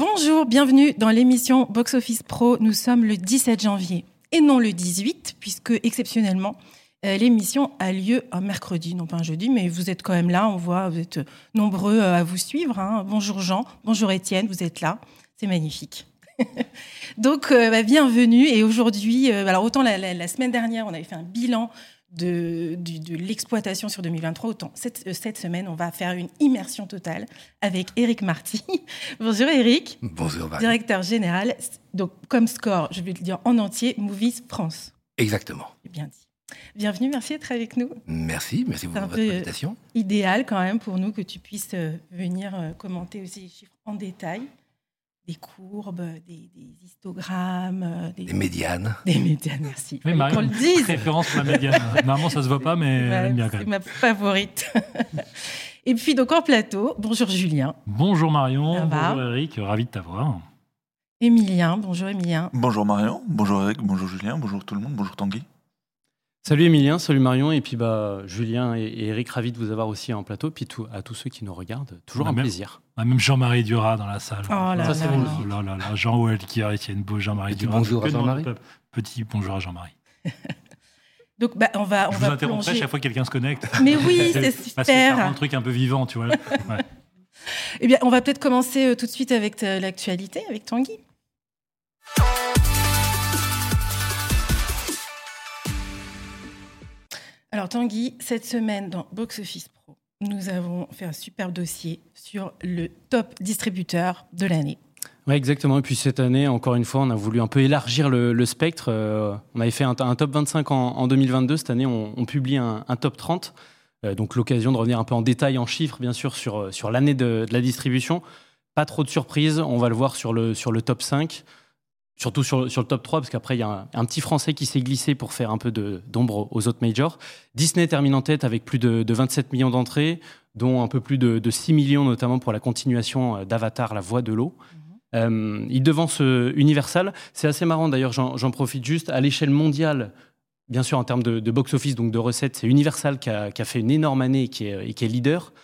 Bonjour, bienvenue dans l'émission Box Office Pro. Nous sommes le 17 janvier et non le 18, puisque exceptionnellement, euh, l'émission a lieu un mercredi, non pas un jeudi, mais vous êtes quand même là. On voit, vous êtes nombreux euh, à vous suivre. hein. Bonjour Jean, bonjour Étienne, vous êtes là. C'est magnifique. Donc, euh, bah, bienvenue. Et aujourd'hui, alors autant la semaine dernière, on avait fait un bilan de, l'exploitation sur 2023, autant cette, euh, cette semaine, on va faire une immersion totale avec Eric Marty. bonjour Eric, Bonjour Marie. directeur général. Donc, comme score, je vais le dire en entier, Movies France. Exactement. Bien dit. Bienvenue, merci d'être avec nous. Merci, merci pour C'est un votre peu, euh, invitation. Idéal quand même pour nous que tu puisses euh, venir commenter aussi les chiffres en détail, des courbes, des, des histogrammes, euh, des, Les médianes. des médias. Merci. Oui, Marion, qu'on le dise. préférence pour la médiane. Normalement, ça se voit pas, mais elle aime bien quand c'est même. ma favorite. Et puis donc en plateau, bonjour Julien, Bonjour Marion, bonjour Eric, ravi de t'avoir. Émilien, bonjour Émilien. Bonjour Marion, bonjour Eric, bonjour Julien, bonjour tout le monde, bonjour Tanguy. Salut Emilien, salut Marion, et puis bah, Julien et, et Eric, ravis de vous avoir aussi en plateau, puis tout- à tous ceux qui nous regardent, toujours un plaisir. Ah, même Jean-Marie Dura dans la salle. Oh là Ça, c'est. Oh là là là, Jean Walker, Étienne Beau, Jean-Marie Petit Dura. bonjour à Jean-Marie. Petit bonjour à Jean-Marie. Donc bah, on va on Je vous va interromprai chaque fois que quelqu'un se connecte. Mais oui, c'est super. le truc un peu vivant, tu vois. Ouais. Eh bien, on va peut-être commencer euh, tout de suite avec euh, l'actualité, avec Tanguy. Alors Tanguy, cette semaine dans Box Office Pro, nous avons fait un superbe dossier sur le top distributeur de l'année. Ouais, exactement. Et puis cette année, encore une fois, on a voulu un peu élargir le, spectre. Euh, on avait fait un, top 25 en, en 2022. Cette année, on, publie un, top 30. Euh, donc l'occasion de revenir un peu en détail, en chiffres, bien sûr, sur, euh, sur l'année de, de la distribution. Pas trop de surprises. On va le voir sur le, sur le top 5. Surtout sur, sur le top 3, parce qu'après, il y a un, un petit Français qui s'est glissé pour faire un peu d'ombre aux autres majors. Disney termine en tête avec plus de, de 27 millions d'entrées, dont un peu plus de, de 6 millions, notamment pour la continuation euh, d'Avatar, La Voix de l'eau. Euh, il devance euh, Universal. C'est assez marrant d'ailleurs, j'en j'en profite juste. À l'échelle mondiale, bien sûr en termes de, de box-office, donc de recettes, c'est Universal qui a, qui a fait une énorme année et qui est, et qui est leader.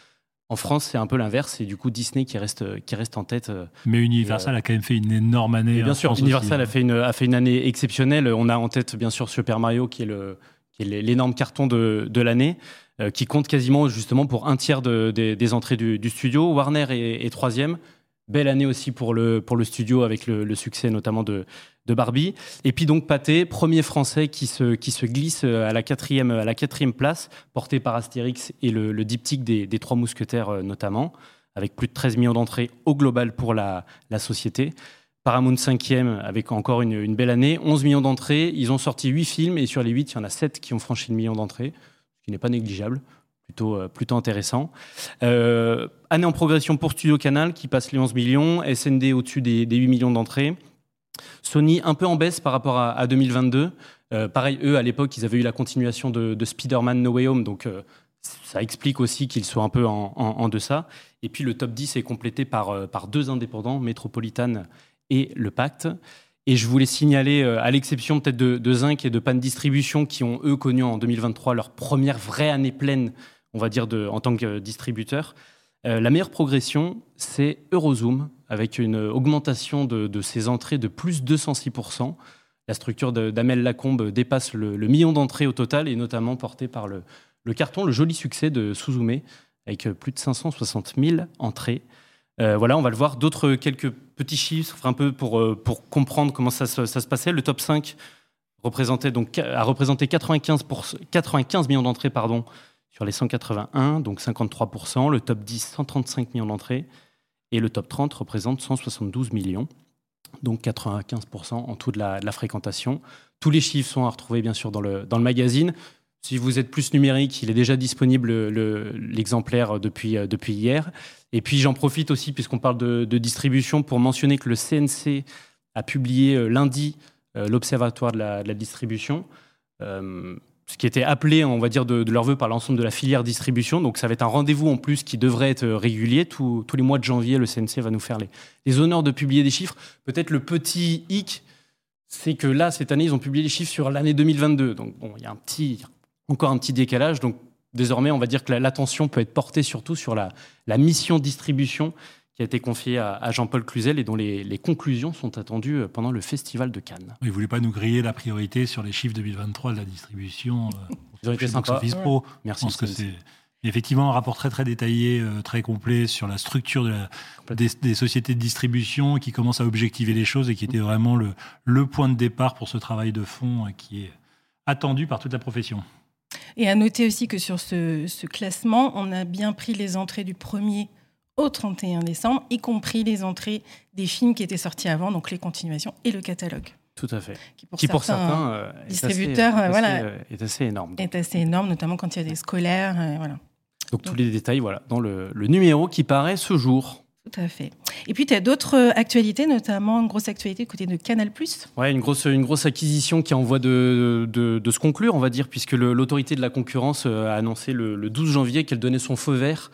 En France, c'est un peu l'inverse. C'est du coup Disney qui reste, qui reste en tête. euh, Mais Universal a quand même fait une énorme année. et bien en sûr, France Universal aussi. a fait, une, a fait une année exceptionnelle. On a en tête, bien sûr, Super Mario, qui est le- qui est l'énorme carton de, de l'année, euh, qui compte quasiment justement pour un tiers de- des- des entrées du, du studio. Warner est, est troisième. Belle année aussi pour le, studio avec le, succès notamment de, Barbie. Et puis donc Pathé, premier français qui se, glisse à la quatrième, à la quatrième place, porté par Astérix et le, le diptyque des, Trois Mousquetaires euh, notamment, avec plus de 13 millions d'entrées au global pour la, la société. Paramount 5e avec encore une, une belle année, 11 millions d'entrées. Ils ont sorti 8 films et sur les 8, il y en a 7 qui ont franchi le million d'entrées, ce qui n'est pas négligeable, plutôt, euh, plutôt intéressant. Euh, année en progression pour Studio Canal qui passe les 11 millions, SND au-dessus des, des 8 millions d'entrées. Sony un peu en baisse par rapport à, à 2022. Euh, pareil, eux, à l'époque, ils avaient eu la continuation de, de Spider-Man No Way Home, donc ça explique aussi qu'ils soient un peu en, en- en deçà. Et puis le top 10 est complété par, deux indépendants, Metropolitan et Le Pacte. Et je voulais signaler, à l'exception peut-être de, de Zinc et de Pan Distribution, qui ont eux connu en 2023 leur première vraie année pleine, on va dire, de, en tant que distributeur, euh, la meilleure progression, c'est Eurozoom, avec une augmentation de, de ses entrées de plus 206%. La structure de- d'Amel Lacombe dépasse le, million d'entrées au total, et notamment portée par le, carton, le joli succès de Suzume, avec plus de 560 000 entrées. Euh, voilà, on va le voir. D'autres quelques petits chiffres, un peu pour, euh, comprendre comment ça, se- passait. Le top 5 représentait donc, a représenté 95, pour- 95 millions d'entrées sur les 181, donc 53%. Le top 10, 135 millions d'entrées. Et le top 30 représente 172 millions, donc 95% en tout de la, fréquentation. Tous les chiffres sont à retrouver bien sûr dans le, magazine. Si vous êtes plus numérique, il est déjà disponible le- l'exemplaire depuis, hier. Et puis j'en profite aussi, puisqu'on parle de, distribution, pour mentionner que le CNC a publié euh, lundi euh, l'Observatoire de la, de la distribution, euh, ce qui était appelé, on va dire, de, leur vœu par l'ensemble de la filière distribution. Donc ça va être un rendez-vous en plus qui devrait être euh, régulier. Tous- les mois de janvier, le CNC va nous faire les, honneurs de publier des chiffres. Peut-être le petit hic, c'est que là, cette année, ils ont publié les chiffres sur l'année 2022. Donc bon, il y a un petit, encore un petit décalage. Donc désormais, on va dire que la- l'attention peut être portée surtout sur la mission distribution qui a été confié à, Jean-Paul Cluzel et dont les, conclusions sont attendues euh, pendant le Festival de Cannes. Il ne voulait pas nous griller la priorité sur les chiffres 2023 de la distribution. Euh, Ils ont été sympas. Office Pro. Merci. Je pense que c'est effectivement un rapport très très détaillé, euh, très complet sur la structure de des, sociétés de distribution qui commence à objectiver les choses et qui était vraiment le, le point de départ pour ce travail de fond qui est attendu par toute la profession. Et à noter aussi que sur ce, ce classement, on a bien pris les entrées du premier au 31 décembre, y compris les entrées des films qui étaient sortis avant, donc les continuations et le catalogue. Tout à fait. Qui pour, certains, euh, distributeurs est assez, voilà, euh, est assez énorme. Est assez énorme, notamment quand il y a des scolaires. Euh, voilà. Donc, tous les détails voilà, dans le, numéro qui paraît ce jour. Tout à fait. Et puis, tu as d'autres actualités, notamment une grosse actualité côté de Canal+. Oui, une grosse, une grosse acquisition qui est en voie de, de, se conclure, on va dire, puisque l'autorité de la concurrence a annoncé le, le 12 janvier qu'elle donnait son feu vert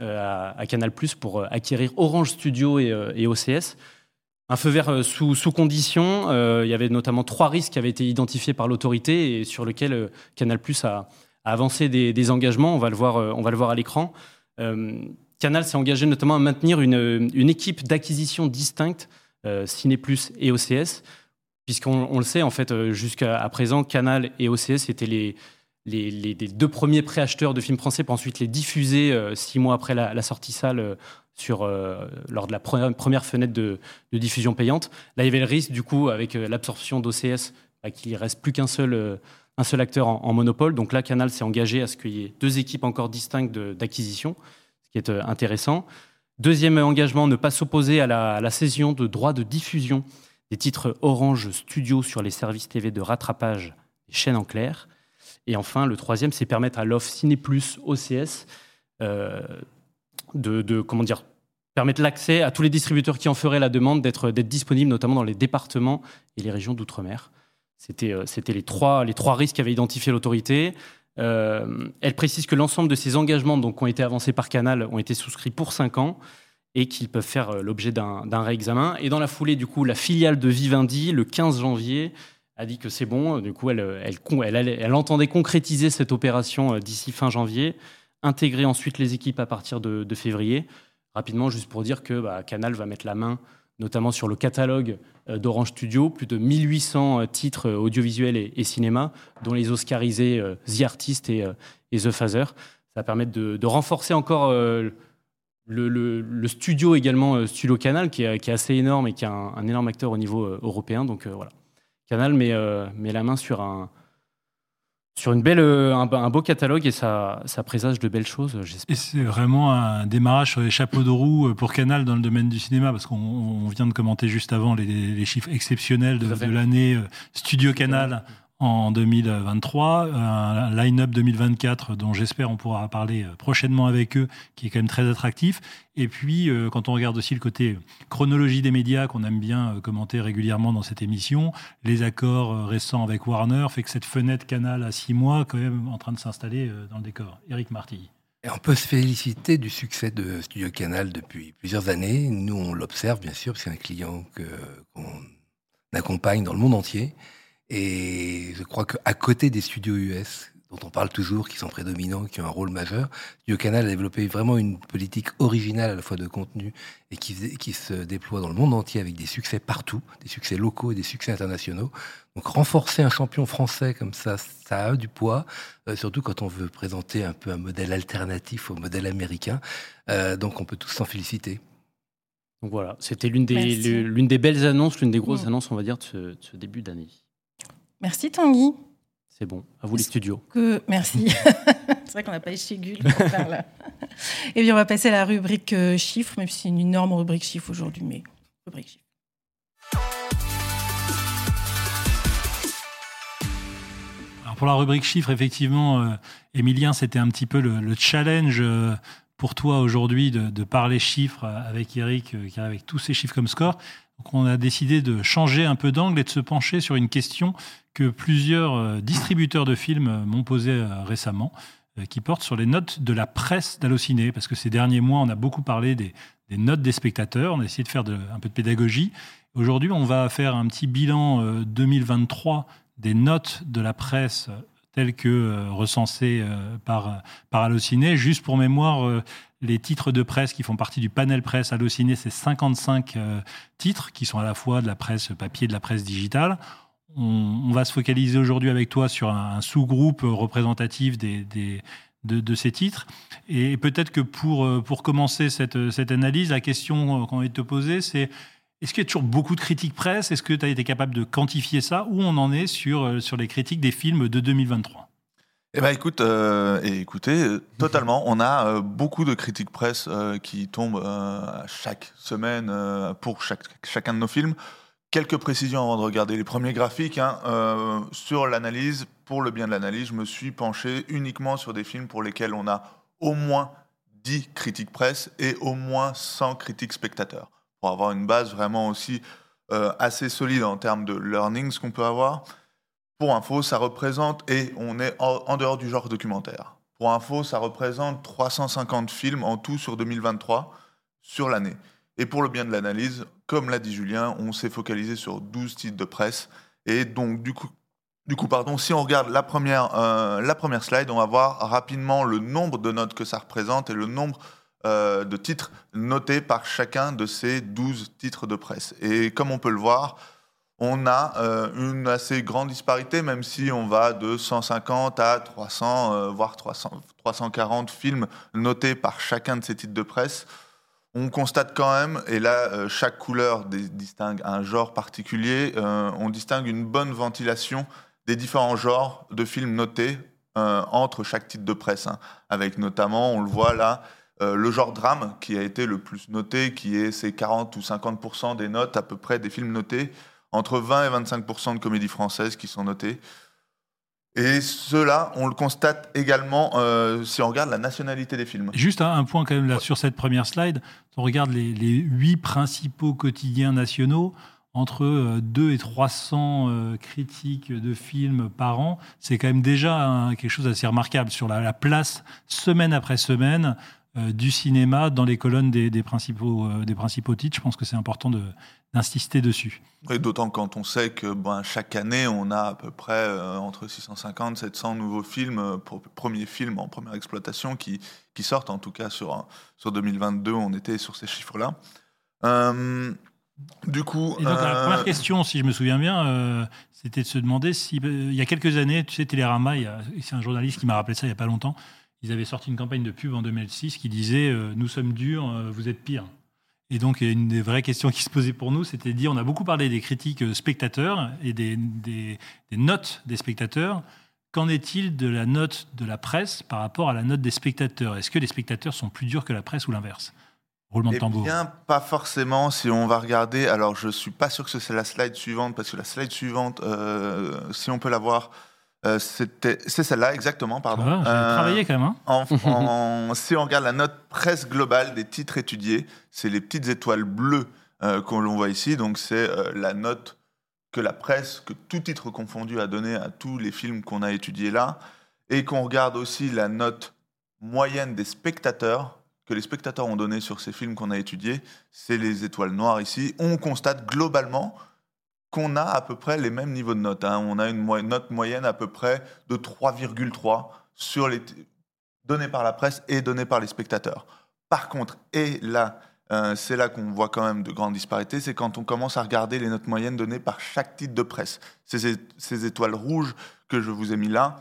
euh, à, Canal pour euh, acquérir Orange Studio et, euh, OCS. Un feu vert sous, sous condition. il y avait notamment trois risques qui avaient été identifiés par l'autorité et sur lesquels Canal a, avancé des, engagements. On va le voir, on va le voir à l'écran. Canal s'est engagé notamment à maintenir une, équipe d'acquisition distincte, Ciné et OCS, puisqu'on le sait, en fait, jusqu'à présent, Canal et OCS étaient les, les, deux premiers préacheteurs de films français pour ensuite les diffuser euh, six mois après la, sortie salle euh, euh, lors de la première, fenêtre de, diffusion payante. Là, il y avait le risque, du coup, avec l'absorption d'OCS, bah, qu'il ne reste plus qu'un seul, acteur en, monopole. Donc là, Canal s'est engagé à ce qu'il y ait deux équipes encore distinctes d'acquisition, ce qui est intéressant. Deuxième engagement, ne pas s'opposer à la, à la cession de droits de diffusion des titres Orange Studio sur les services TV de rattrapage des chaînes en clair. Et enfin, le troisième, c'est permettre à l'offre Ciné Plus OCS euh, de, comment dire, permettre l'accès à tous les distributeurs qui en feraient la demande d'être disponibles, notamment dans les départements et les régions d'outre-mer. C'était euh, les, trois, les trois risques qu'avait identifié l'autorité. Euh, elle précise que l'ensemble de ces engagements donc, qui ont été avancés par Canal ont été souscrits pour cinq ans et qu'ils peuvent faire l'objet d'un réexamen. Et dans la foulée, du coup, la filiale de Vivendi, le 15 janvier, a dit que c'est bon. Du coup, elle, entendait concrétiser cette opération euh, d'ici fin janvier, intégrer ensuite les équipes à partir de, février. Rapidement, juste pour dire que bah, Canal va mettre la main notamment sur le catalogue euh, d'Orange Studio, plus de 1800 euh, titres audiovisuels et, cinéma, dont les Oscarisés The Artist et, The Phaser. Ça va permettre de, renforcer encore le, studio également, Studio Canal, qui est, assez énorme et qui est un énorme acteur au niveau européen. Donc voilà. Canal met, euh, met la main sur un, sur une belle, euh, un, beau catalogue et ça, ça présage de belles choses, j'espère. Et c'est vraiment un démarrage sur les chapeaux de roue euh, pour Canal dans le domaine du cinéma, parce qu'on vient de commenter juste avant les, chiffres exceptionnels de, de l'année Studio Canal en 2023, un line-up 2024 dont j'espère on pourra parler euh, prochainement avec eux, qui est quand même très attractif. Et puis, euh, quand on regarde aussi le côté chronologie des médias qu'on aime bien euh, commenter régulièrement dans cette émission, les accords récents avec Warner fait que cette fenêtre Canal à six mois, quand même, en train de s'installer dans le décor. Eric Marty. Et on peut se féliciter du succès de Studio Canal depuis plusieurs années. Nous, on l'observe, bien sûr, parce que c'est un client qu'on accompagne dans le monde entier. Et je crois qu'à côté des studios US, dont on parle toujours, qui sont prédominants, qui ont un rôle majeur, Studio Canal a développé vraiment une politique originale à la fois de contenu et qui, qui se déploie dans le monde entier avec des succès partout, des succès locaux et des succès internationaux. Donc renforcer un champion français comme ça, ça a du poids, euh, surtout quand on veut présenter un peu un modèle alternatif au modèle américain. Euh, donc on peut tous s'en féliciter. Donc voilà, c'était l'une des, l'une des belles annonces, l'une des grosses mm. annonces, on va dire, de ce, de ce début d'année. Merci Tanguy. C'est bon, à vous les studios. Que... Merci. c'est vrai qu'on n'a pas les pour faire là. Et bien on va passer à la rubrique euh, chiffres, même si c'est une énorme rubrique chiffres aujourd'hui, mais rubrique chiffres. Alors pour la rubrique chiffres, effectivement, euh, Emilien, c'était un petit peu le, challenge euh, pour toi aujourd'hui de, de, parler chiffres avec Eric, qui arrive avec tous ces chiffres comme score. Donc on a décidé de changer un peu d'angle et de se pencher sur une question que plusieurs euh, distributeurs de films euh, m'ont posée euh, récemment, qui porte sur les notes de la presse d'Allociné, parce que ces derniers mois, on a beaucoup parlé des, notes des spectateurs, on a essayé de faire un peu de pédagogie. Aujourd'hui, on va faire un petit bilan 2023 des notes de la presse telles que recensées par, par Allociné. Juste pour mémoire, les titres de presse qui font partie du panel presse Allociné, c'est 55 titres qui sont à la fois de la presse papier et de la presse digitale. On, va se focaliser aujourd'hui avec toi sur un, sous-groupe représentatif des, de, ces titres. Et peut-être que pour, pour commencer cette, cette analyse, la question qu'on va te poser, c'est est-ce qu'il y a toujours beaucoup de critiques presse? Est-ce que tu as été capable de quantifier ça? Où on en est sur, euh, sur les critiques des films de 2023 eh ben écoute, euh, et écoutez, euh, totalement. On a beaucoup de critiques presse qui tombent chaque semaine pour chaque, chacun de nos films. Quelques précisions avant de regarder les premiers graphiques. Hein. sur l'analyse, pour le bien de l'analyse, je me suis penché uniquement sur des films pour lesquels on a au moins 10 critiques presse et au moins 100 critiques spectateurs pour avoir une base vraiment aussi euh, assez solide en termes de learnings qu'on peut avoir. Pour info, ça représente, et on est en, dehors du genre documentaire. Pour info, ça représente 350 films en tout sur 2023, sur l'année. Et pour le bien de l'analyse, comme l'a dit Julien, on s'est focalisé sur 12 titres de presse. Et donc, du coup, pardon, si on regarde la première, euh, la première slide, on va voir rapidement le nombre de notes que ça représente et le nombre euh, de titres notés par chacun de ces 12 titres de presse. Et comme on peut le voir, on a euh, une assez grande disparité, même si on va de 150 à 300, euh, voire 300, 340 films notés par chacun de ces titres de presse. On constate quand même, et là chaque couleur distingue un genre particulier, on distingue une bonne ventilation des différents genres de films notés entre chaque titre de presse, hein. avec notamment, on le voit là, euh, le genre drame qui a été le plus noté, qui est ces 40 ou 50% des notes à peu près des films notés, entre 20 et 25% de comédies françaises qui sont notées. Et cela, on le constate également euh, si on regarde la nationalité des films. Juste un, point quand même là sur cette première slide. On regarde les, huit principaux quotidiens nationaux entre 2 euh, et 300 critiques de films par an, c'est quand même déjà quelque chose d'assez remarquable sur la, place semaine après semaine euh, du cinéma dans les colonnes des, principaux, euh, des principaux titres. Je pense que c'est important d'insister dessus. Et d'autant quand on sait que ben, chaque année, on a à peu près euh, entre 650 700 nouveaux films, premiers films en première exploitation qui, qui sortent. En tout cas, sur, sur 2022, on était sur ces chiffres-là. du coup. Et donc, la première question, si je me souviens bien, c'était de se demander si, il y a quelques années, tu sais, Télérama, c'est un journaliste qui m'a rappelé ça il n'y a pas longtemps, ils avaient sorti une campagne de pub en 2006 qui disait euh, Nous sommes durs, euh, vous êtes pires. Et donc, une des vraies questions qui se posaient pour nous, c'était de dire on a beaucoup parlé des critiques euh, spectateurs et des, des, notes des spectateurs. Qu'en est-il de la note de la presse par rapport à la note des spectateurs? Est-ce que les spectateurs sont plus durs que la presse ou l'inverse? Roulement de eh tambour. bien, pas forcément. Si on va regarder, alors je suis pas sûr que c'est la slide suivante, parce que la slide suivante, si on peut la voir, euh, c'est celle-là, exactement, pardon. Ah, euh, travaillé quand même. Hein. si on regarde la note presse globale des titres étudiés, c'est les petites étoiles bleues euh, qu'on voit ici. Donc c'est la note que la presse, que tout titre confondu a donné à tous les films qu'on a étudiés là. Et qu'on regarde aussi la note moyenne des spectateurs, que les spectateurs ont donné sur ces films qu'on a étudiés, c'est les étoiles noires ici. On constate globalement qu'on a à peu près les mêmes niveaux de notes. Hein. On a une note moyenne à peu près de 3,3 sur les données par la presse et données par les spectateurs. Par contre, et là, euh, c'est là qu'on voit quand même de grandes disparités, c'est quand on commence à regarder les notes moyennes données par chaque titre de presse. Ces, ces étoiles rouges que je vous ai mis là,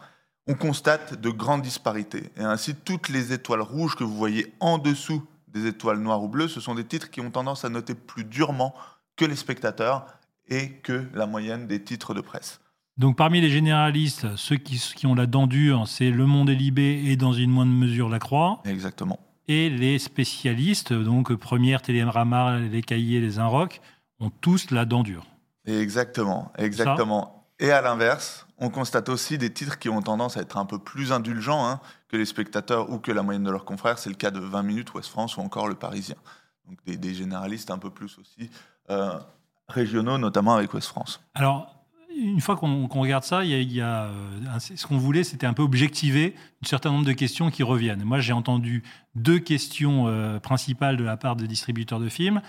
on constate de grandes disparités. Et ainsi, toutes les étoiles rouges que vous voyez en dessous des étoiles noires ou bleues, ce sont des titres qui ont tendance à noter plus durement que les spectateurs et que la moyenne des titres de presse. Donc parmi les généralistes, ceux qui, qui ont la dent dure, c'est Le Monde est libé et dans une moindre mesure La Croix. Exactement. Et les spécialistes, donc Première, Télérama, Les Cahiers, Les Inrocks, ont tous la dent dure. Exactement, exactement. Et à l'inverse, on constate aussi des titres qui ont tendance à être un peu plus indulgents hein, que les spectateurs ou que la moyenne de leurs confrères. C'est le cas de 20 minutes, Ouest France ou encore Le Parisien. Donc des, généralistes un peu plus aussi euh, régionaux, notamment avec Ouest France. Alors, une fois qu'on regarde ça, il y a, euh, ce qu'on voulait, c'était un peu objectiver un certain nombre de questions qui reviennent. Moi, j'ai entendu deux questions euh, principales de la part de distributeurs de films.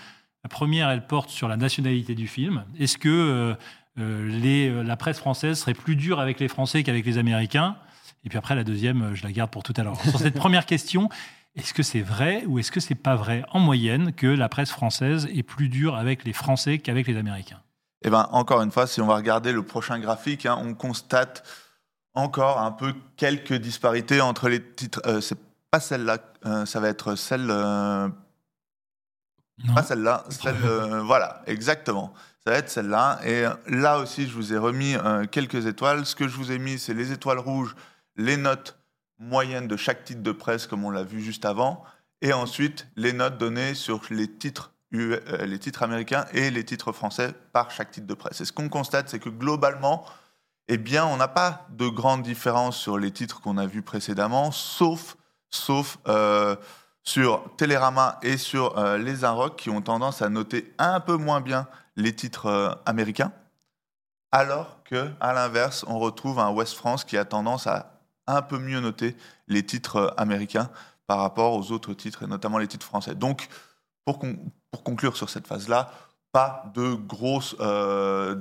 La première, elle porte sur la nationalité du film. Est-ce que euh, les, la presse française serait plus dure avec les Français qu'avec les Américains? Et puis après, la deuxième, je la garde pour tout à l'heure. Sur cette première question, est-ce que c'est vrai ou est-ce que c'est pas vrai? En moyenne que la presse française est plus dure avec les Français qu'avec les Américains Eh ben, encore une fois, si on va regarder le prochain graphique, hein, on constate encore un peu quelques disparités entre les titres. Euh, c'est pas celle-là, euh, ça va être celle. Euh, pas celle-là, celle. voilà, exactement. Ça va être celle-là. Et là aussi, je vous ai remis quelques étoiles. Ce que je vous ai mis, c'est les étoiles rouges, les notes moyennes de chaque titre de presse, comme on l'a vu juste avant, et ensuite les notes données sur les titres, les titres américains et les titres français par chaque titre de presse. Et ce qu'on constate, c'est que globalement, eh bien, on n'a pas de grande différence sur les titres qu'on a vus précédemment, sauf, sauf euh, sur Télérama et sur euh, les Inrock qui ont tendance à noter un peu moins bien les titres euh, américains, alors que, à l'inverse, on retrouve un West France qui a tendance à un peu mieux noter les titres américains par rapport aux autres titres, et notamment les titres français. Donc, pour, conclure sur cette phase-là, pas de grosses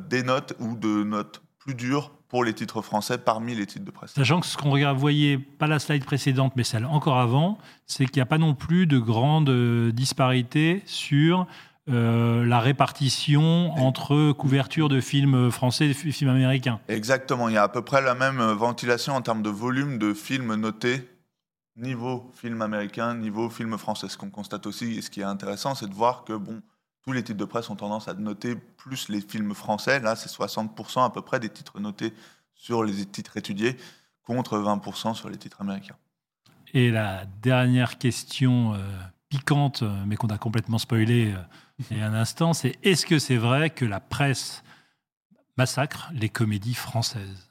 dénotes ou de notes plus dur pour les titres français parmi les titres de presse. Sachant que ce qu'on voyez, pas la slide précédente, mais celle encore avant, c'est qu'il n'y a pas non plus de grandes euh, disparités sur euh, la répartition entre couverture de films français et films américains. Exactement, il y a à peu près la même euh, ventilation en termes de volume de films notés niveau film américain, niveau film français. Ce qu'on constate aussi, et ce qui est intéressant, c'est de voir que bon, tous les titres de presse ont tendance à noter plus les films français. Là, c'est 60% à peu près des titres notés sur les titres étudiés, contre 20% sur les titres américains. Et la dernière question euh, piquante, euh, mais qu'on a complètement spoilé euh, il y a un instant, c'est est-ce que c'est vrai que la presse massacre les comédies françaises?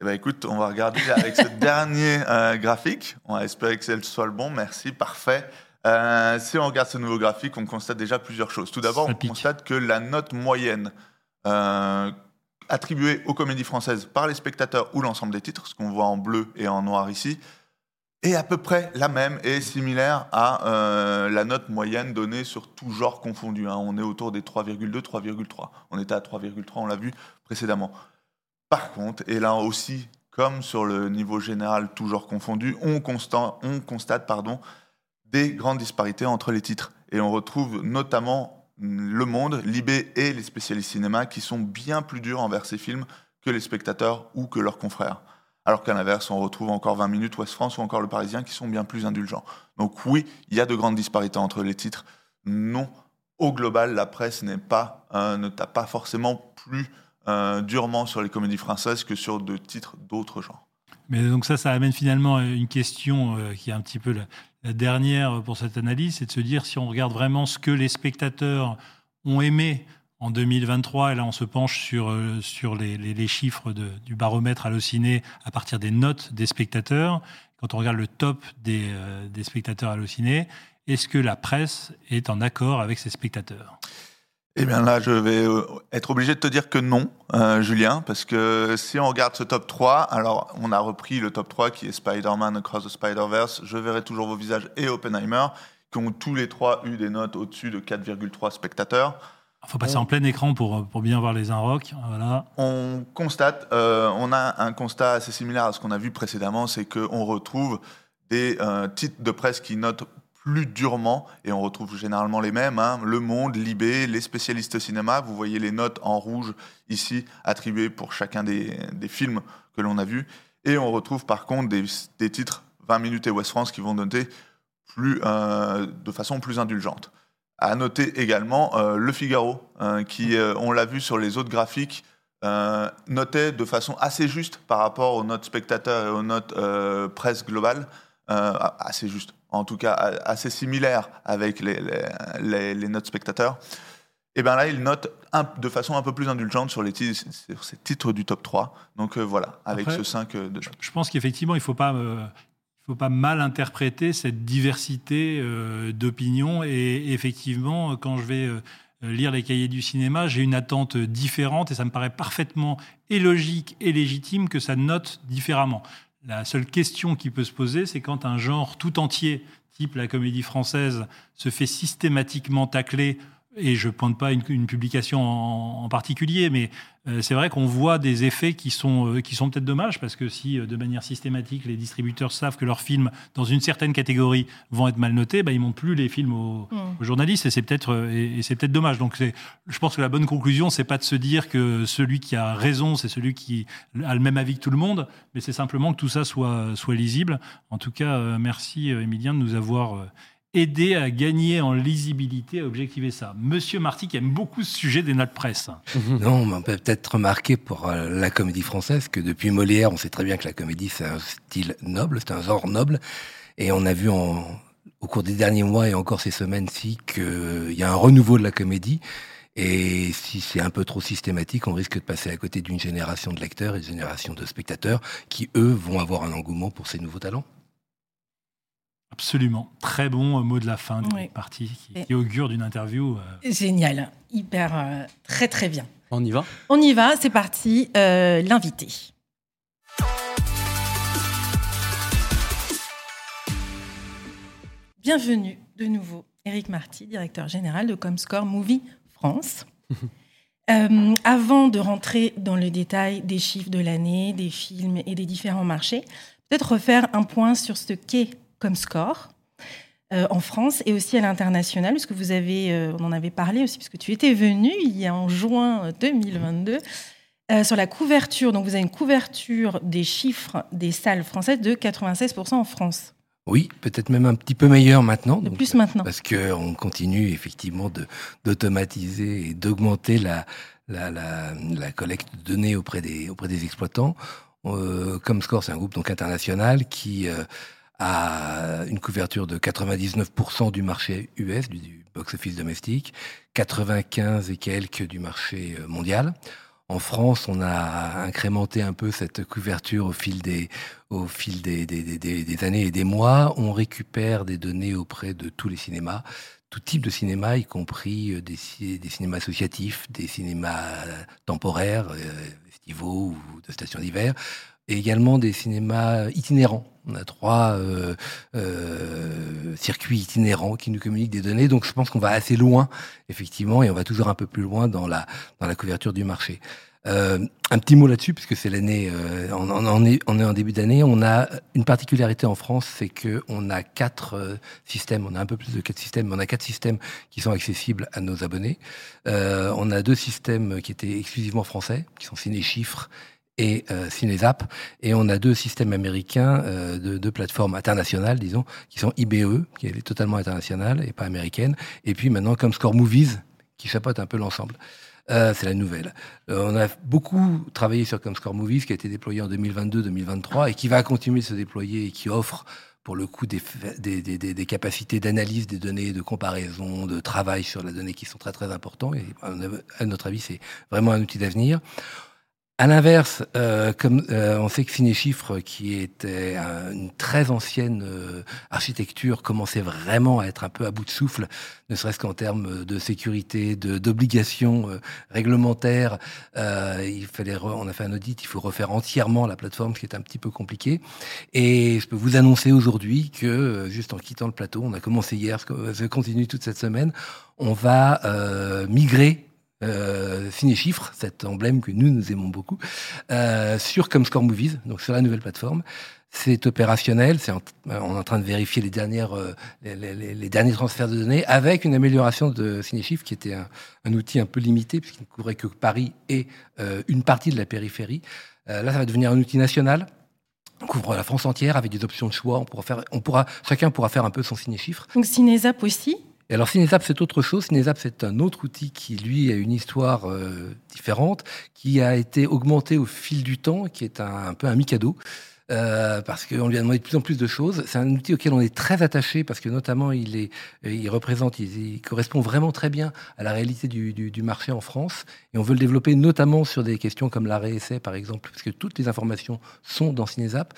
Eh ben, écoute, on va regarder avec ce dernier graphique. On va espérer que ce soit le bon. Merci, parfait. Euh, si on regarde ce nouveau graphique, on constate déjà plusieurs choses. Tout d'abord, on constate que la note moyenne euh, attribuée aux comédies françaises par les spectateurs ou l'ensemble des titres, ce qu'on voit en bleu et en noir ici, est à peu près la même et similaire à euh, la note moyenne donnée sur tout genre confondu. Hein. On est autour des 3,2, 3,3. On était à 3,3, on l'a vu précédemment. Par contre, et là aussi, comme sur le niveau général, tout genre confondu, on, constate, des grandes disparités entre les titres. Et on retrouve notamment Le Monde, Libé et les spécialistes cinéma qui sont bien plus durs envers ces films que les spectateurs ou que leurs confrères. Alors qu'à l'inverse, on retrouve encore 20 minutes Ouest France ou encore Le Parisien qui sont bien plus indulgents. Donc oui, il y a de grandes disparités entre les titres. Non, au global, la presse n'est pas, euh, ne tape pas forcément plus euh, durement sur les comédies françaises que sur de titres d'autres genres. Mais donc ça, ça amène finalement une question euh, qui est un petit peu la dernière pour cette analyse, c'est de se dire si on regarde vraiment ce que les spectateurs ont aimé en 2023, et là on se penche sur, euh, les, chiffres du baromètre Allociné à partir des notes des spectateurs, quand on regarde le top des, euh, spectateurs Allociné, est-ce que la presse est en accord avec ses spectateurs? Eh bien là, je vais euh, être obligé de te dire que non, Julien, parce que si on regarde ce top 3, alors on a repris le top 3 qui est Spider-Man Across the Spider-Verse, Je verrai toujours vos visages et Oppenheimer, qui ont tous les trois eu des notes au-dessus de 4,3 spectateurs. Il faut passer en plein écran pour, pour bien voir les Inrock. Voilà. On constate, euh, on a un constat assez similaire à ce qu'on a vu précédemment, c'est qu'on retrouve des titres de presse qui notent plus durement, et on retrouve généralement les mêmes, hein. Le Monde, Libé, les spécialistes cinéma, vous voyez les notes en rouge ici, attribuées pour chacun des, films que l'on a vus, et on retrouve par contre des, titres 20 minutes et West France qui vont noter plus, euh, de façon plus indulgente. À noter également euh, Le Figaro, hein, qui, euh, on l'a vu sur les autres graphiques, notait de façon assez juste par rapport aux notes spectateurs et aux notes presse globale, assez juste en tout cas assez similaire avec les, les, notes spectateurs, et bien là, il note de façon un peu plus indulgente sur, les titres, sur ces titres du top 3. Donc euh, voilà, avec ce 5 euh, de Je pense qu'effectivement, il ne faut, pas, euh, faut pas mal interpréter cette diversité d'opinions. Et effectivement, quand je vais lire les cahiers du cinéma, j'ai une attente différente et ça me paraît parfaitement et logique et légitime que ça note différemment. La seule question qui peut se poser, c'est quand un genre tout entier, type la comédie française, se fait systématiquement tacler et je pointe pas une, une publication en, en, particulier, mais euh, c'est vrai qu'on voit des effets qui sont, euh, qui sont peut-être dommages, parce que si euh, de manière systématique les distributeurs savent que leurs films, dans une certaine catégorie, vont être mal notés, bah, ils montrent plus les films aux, Mm. aux journalistes, et c'est peut-être et, et c'est peut-être dommage. Donc je pense que la bonne conclusion, c'est pas de se dire que celui qui a raison, c'est celui qui a le même avis que tout le monde, mais c'est simplement que tout ça soit, soit lisible. En tout cas, merci Emilien de nous avoir euh, aidé à gagner en lisibilité, à objectiver ça. Monsieur Marty qui aime beaucoup ce sujet des notes presse. Non, on peut peut-être remarquer pour euh, la comédie française que depuis Molière, on sait très bien que la comédie, c'est un style noble, c'est un genre noble. Et on a vu au cours des derniers mois et encore ces semaines-ci qu'il y a un renouveau de la comédie. Et si c'est un peu trop systématique, on risque de passer à côté d'une génération de lecteurs et d'une génération de spectateurs qui, eux, vont avoir un engouement pour ces nouveaux talents. Absolument. Très bon euh, mot de la fin de Oui. cette partie qui, augure d'une interview. euh, Génial, hyper, euh, très très bien. On y va? On y va, c'est parti, euh, l'invité. Bienvenue de nouveau, Eric Marty, directeur général de Comscore Movie France. Euh, avant de rentrer dans le détail des chiffres de l'année, des films et des différents marchés, peut-être refaire un point sur ce qu'est Comscore euh, en France et aussi à l'international, puisque vous avez, euh, on en avait parlé aussi, puisque tu étais venu il y a en juin 2022 euh, sur la couverture. Donc vous avez une couverture des chiffres des salles françaises de 96% en France, Oui, peut-être même un petit peu meilleur maintenant. de donc, plus maintenant. Parce qu'on continue effectivement d'automatiser et d'augmenter la, la, la, la collecte de données auprès des, auprès des exploitants. Comscore, c'est un groupe donc international qui a une couverture de 99% du marché US, du, box-office domestique, 95 et quelques du marché euh, mondial. En France, on a incrémenté un peu cette couverture au fil des, au fil des, des, années et des mois. On récupère des données auprès de tous les cinémas, tout type de cinéma, y compris euh, des, des cinémas associatifs, des cinémas euh, temporaires, estivaux ou de stations d'hiver, et également des cinémas itinérants. On a trois euh, euh, circuits itinérants qui nous communiquent des données, donc je pense qu'on va assez loin, effectivement, et on va toujours un peu plus loin dans la, dans la couverture du marché. Euh, un petit mot là-dessus, puisque c'est l'année, euh, on, on, est, on est en début d'année. On a une particularité en France, c'est que on a quatre euh, systèmes. On a un peu plus de quatre systèmes, mais on a quatre systèmes qui sont accessibles à nos abonnés. Euh, on a deux systèmes qui étaient exclusivement français, qui sont Ciné-Chiffres et euh, Cinézap, et on a deux systèmes américains euh, de, plateformes internationales, disons, qui sont IBE, qui est totalement internationale et pas américaine, et puis maintenant comme Score Movies, qui chapeaute un peu l'ensemble. Euh, c'est la nouvelle. Euh, on a beaucoup travaillé sur Comscore Movies, qui a été déployé en 2022-2023 et qui va continuer de se déployer et qui offre pour le coup des, des capacités d'analyse des données, de comparaison, de travail sur la donnée qui sont très très importants. Et à notre avis, c'est vraiment un outil d'avenir. À l'inverse, euh, comme euh, on sait que Cinéchiffre, qui était un, une très ancienne euh, architecture, commençait vraiment à être un peu à bout de souffle, ne serait-ce qu'en termes de sécurité, de d'obligations euh, réglementaires. Euh, il fallait, re, on a fait un audit, il faut refaire entièrement la plateforme, ce qui est un petit peu compliqué. Et je peux vous annoncer aujourd'hui que, euh, juste en quittant le plateau, on a commencé hier, ça continue toute cette semaine, on va migrer euh, Ciné-Chiffres, cet emblème que nous, nous aimons beaucoup, euh, sur Comscore Movies, donc sur la nouvelle plateforme. C'est opérationnel, c'est en, on est en train de vérifier les, dernières, euh, les, les, les, derniers transferts de données avec une amélioration de Cinéchiffres qui était un, un, outil un peu limité puisqu'il ne couvrait que Paris et euh, une partie de la périphérie. Euh, là, ça va devenir un outil national. On couvre la France entière avec des options de choix. On pourra faire, on pourra, chacun pourra faire un peu son ciné-chiffre. Donc Cinézap aussi et alors Cinézap, c'est autre chose. Cinézap, c'est un autre outil qui, lui, a une histoire euh, différente, qui a été augmenté au fil du temps, qui est un, peu un Mikado. Euh, parce qu'on lui a demandé de plus en plus de choses. C'est un outil auquel on est très attaché parce que notamment il est, il représente, il, il correspond vraiment très bien à la réalité du, du, du, marché en France et on veut le développer notamment sur des questions comme l'arrêt essai par exemple, parce que toutes les informations sont dans Cinézap.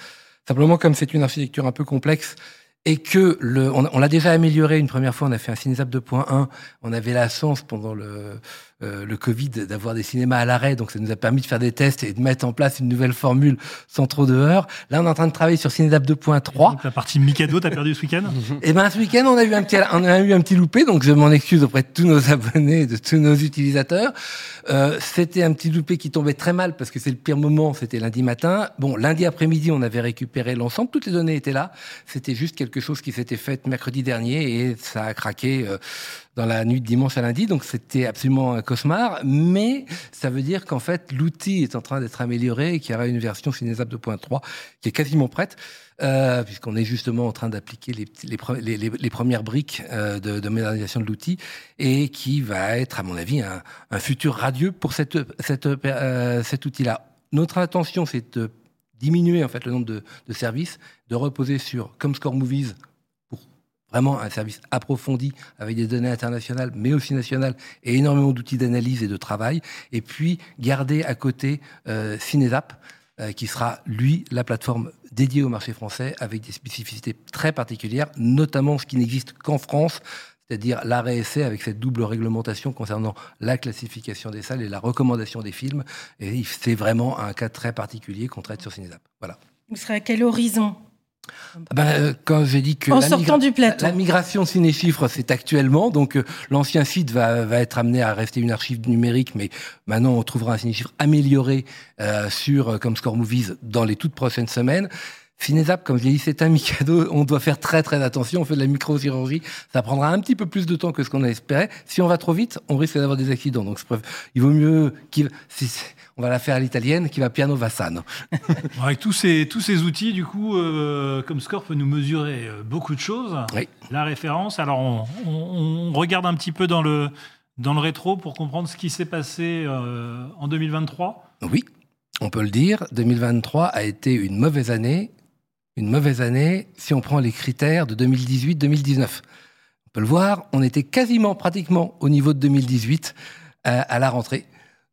Simplement comme c'est une architecture un peu complexe, et que le, on, on l'a déjà amélioré. Une première fois, on a fait un Cinézap 2.1, on avait la chance pendant le, euh, le Covid d'avoir des cinémas à l'arrêt, donc ça nous a permis de faire des tests et de mettre en place une nouvelle formule sans trop de heurts. Là, on est en train de travailler sur Cinédap 2.3. La partie Mikado, t'as perdu ce week-end Et ben ce week-end, on a eu un petit, on a eu un petit loupé, donc je m'en excuse auprès de tous nos abonnés, de tous nos utilisateurs. Euh, c'était un petit loupé qui tombait très mal parce que c'est le pire moment, c'était lundi matin. Bon, lundi après-midi, on avait récupéré l'ensemble, toutes les données étaient là. C'était juste quelque chose qui s'était fait mercredi dernier et ça a craqué. Euh, dans la nuit de dimanche à lundi, donc c'était absolument un cauchemar, mais ça veut dire qu'en fait l'outil est en train d'être amélioré et qu'il y aura une version Cinezap 2.3 qui est quasiment prête, euh, puisqu'on est justement en train d'appliquer les, premières briques euh, de, de, modernisation de l'outil et qui va être, à mon avis, un, futur radieux pour euh, cet outil-là. Notre intention, c'est de diminuer en fait le nombre de, de services, de reposer sur Comscore Movies vraiment un service approfondi avec des données internationales, mais aussi nationales, et énormément d'outils d'analyse et de travail. Et puis garder à côté euh, Cinezap, euh, qui sera lui la plateforme dédiée au marché français avec des spécificités très particulières, notamment ce qui n'existe qu'en France, c'est-à-dire essai avec cette double réglementation concernant la classification des salles et la recommandation des films. Et c'est vraiment un cas très particulier qu'on traite sur Cinezap. Voilà. Vous serez à quel horizon? Ben, euh, quand j'ai dit que en la, sortant du plateau. la migration ciné-chiffres, c'est actuellement. Donc, euh, l'ancien site va, va, être amené à rester une archive numérique, mais maintenant, on trouvera un ciné-chiffre amélioré euh, sur euh, comme Score Movies dans les toutes prochaines semaines. Cinezap, comme je l'ai dit, c'est un Mikado. On doit faire très très attention. On fait de la microchirurgie. Ça prendra un petit peu plus de temps que ce qu'on a espéré. Si on va trop vite, on risque d'avoir des accidents. Donc, il vaut mieux qu'il on va la faire à l'italienne, qui va piano va sano. Avec tous ces, tous ces outils, du coup, euh, comme Score peut nous mesurer euh, beaucoup de choses. Oui. La référence, alors on, on, on, regarde un petit peu dans le, dans le rétro pour comprendre ce qui s'est passé euh, en 2023. Oui, on peut le dire. 2023 a été une mauvaise année. Une mauvaise année si on prend les critères de 2018-2019. On peut le voir, on était quasiment, pratiquement au niveau de 2018 euh, à la rentrée.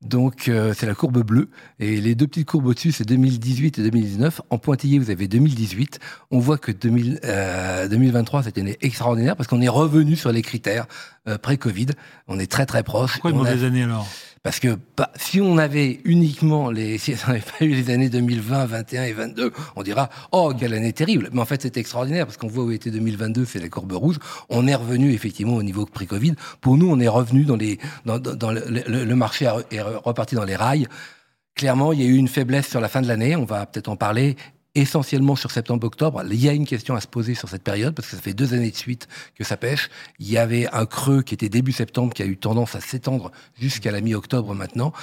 Donc euh, c'est la courbe bleue et les deux petites courbes au-dessus c'est 2018 et 2019. En pointillé vous avez 2018. On voit que 2000, euh, 2023 c'est une année extraordinaire parce qu'on est revenu sur les critères euh, pré-Covid. On est très très proche. Pourquoi une mauvaise a... année alors? Parce que bah, si on avait uniquement les, si on n'avait pas eu les années 2020, 21 et 22, on dira oh quelle année terrible. Mais en fait c'est extraordinaire parce qu'on voit où était 2022, c'est la courbe rouge. On est revenu effectivement au niveau pré-Covid. Pour nous, on est revenu dans les dans, le, marché est reparti dans les rails. Clairement, il y a eu une faiblesse sur la fin de l'année. On va peut-être en parler essentiellement sur septembre-octobre. Il y a une question à se poser sur cette période parce que ça fait deux années de suite que ça pêche. Il y avait un creux qui était début septembre qui a eu tendance à s'étendre jusqu'à la mi-octobre maintenant.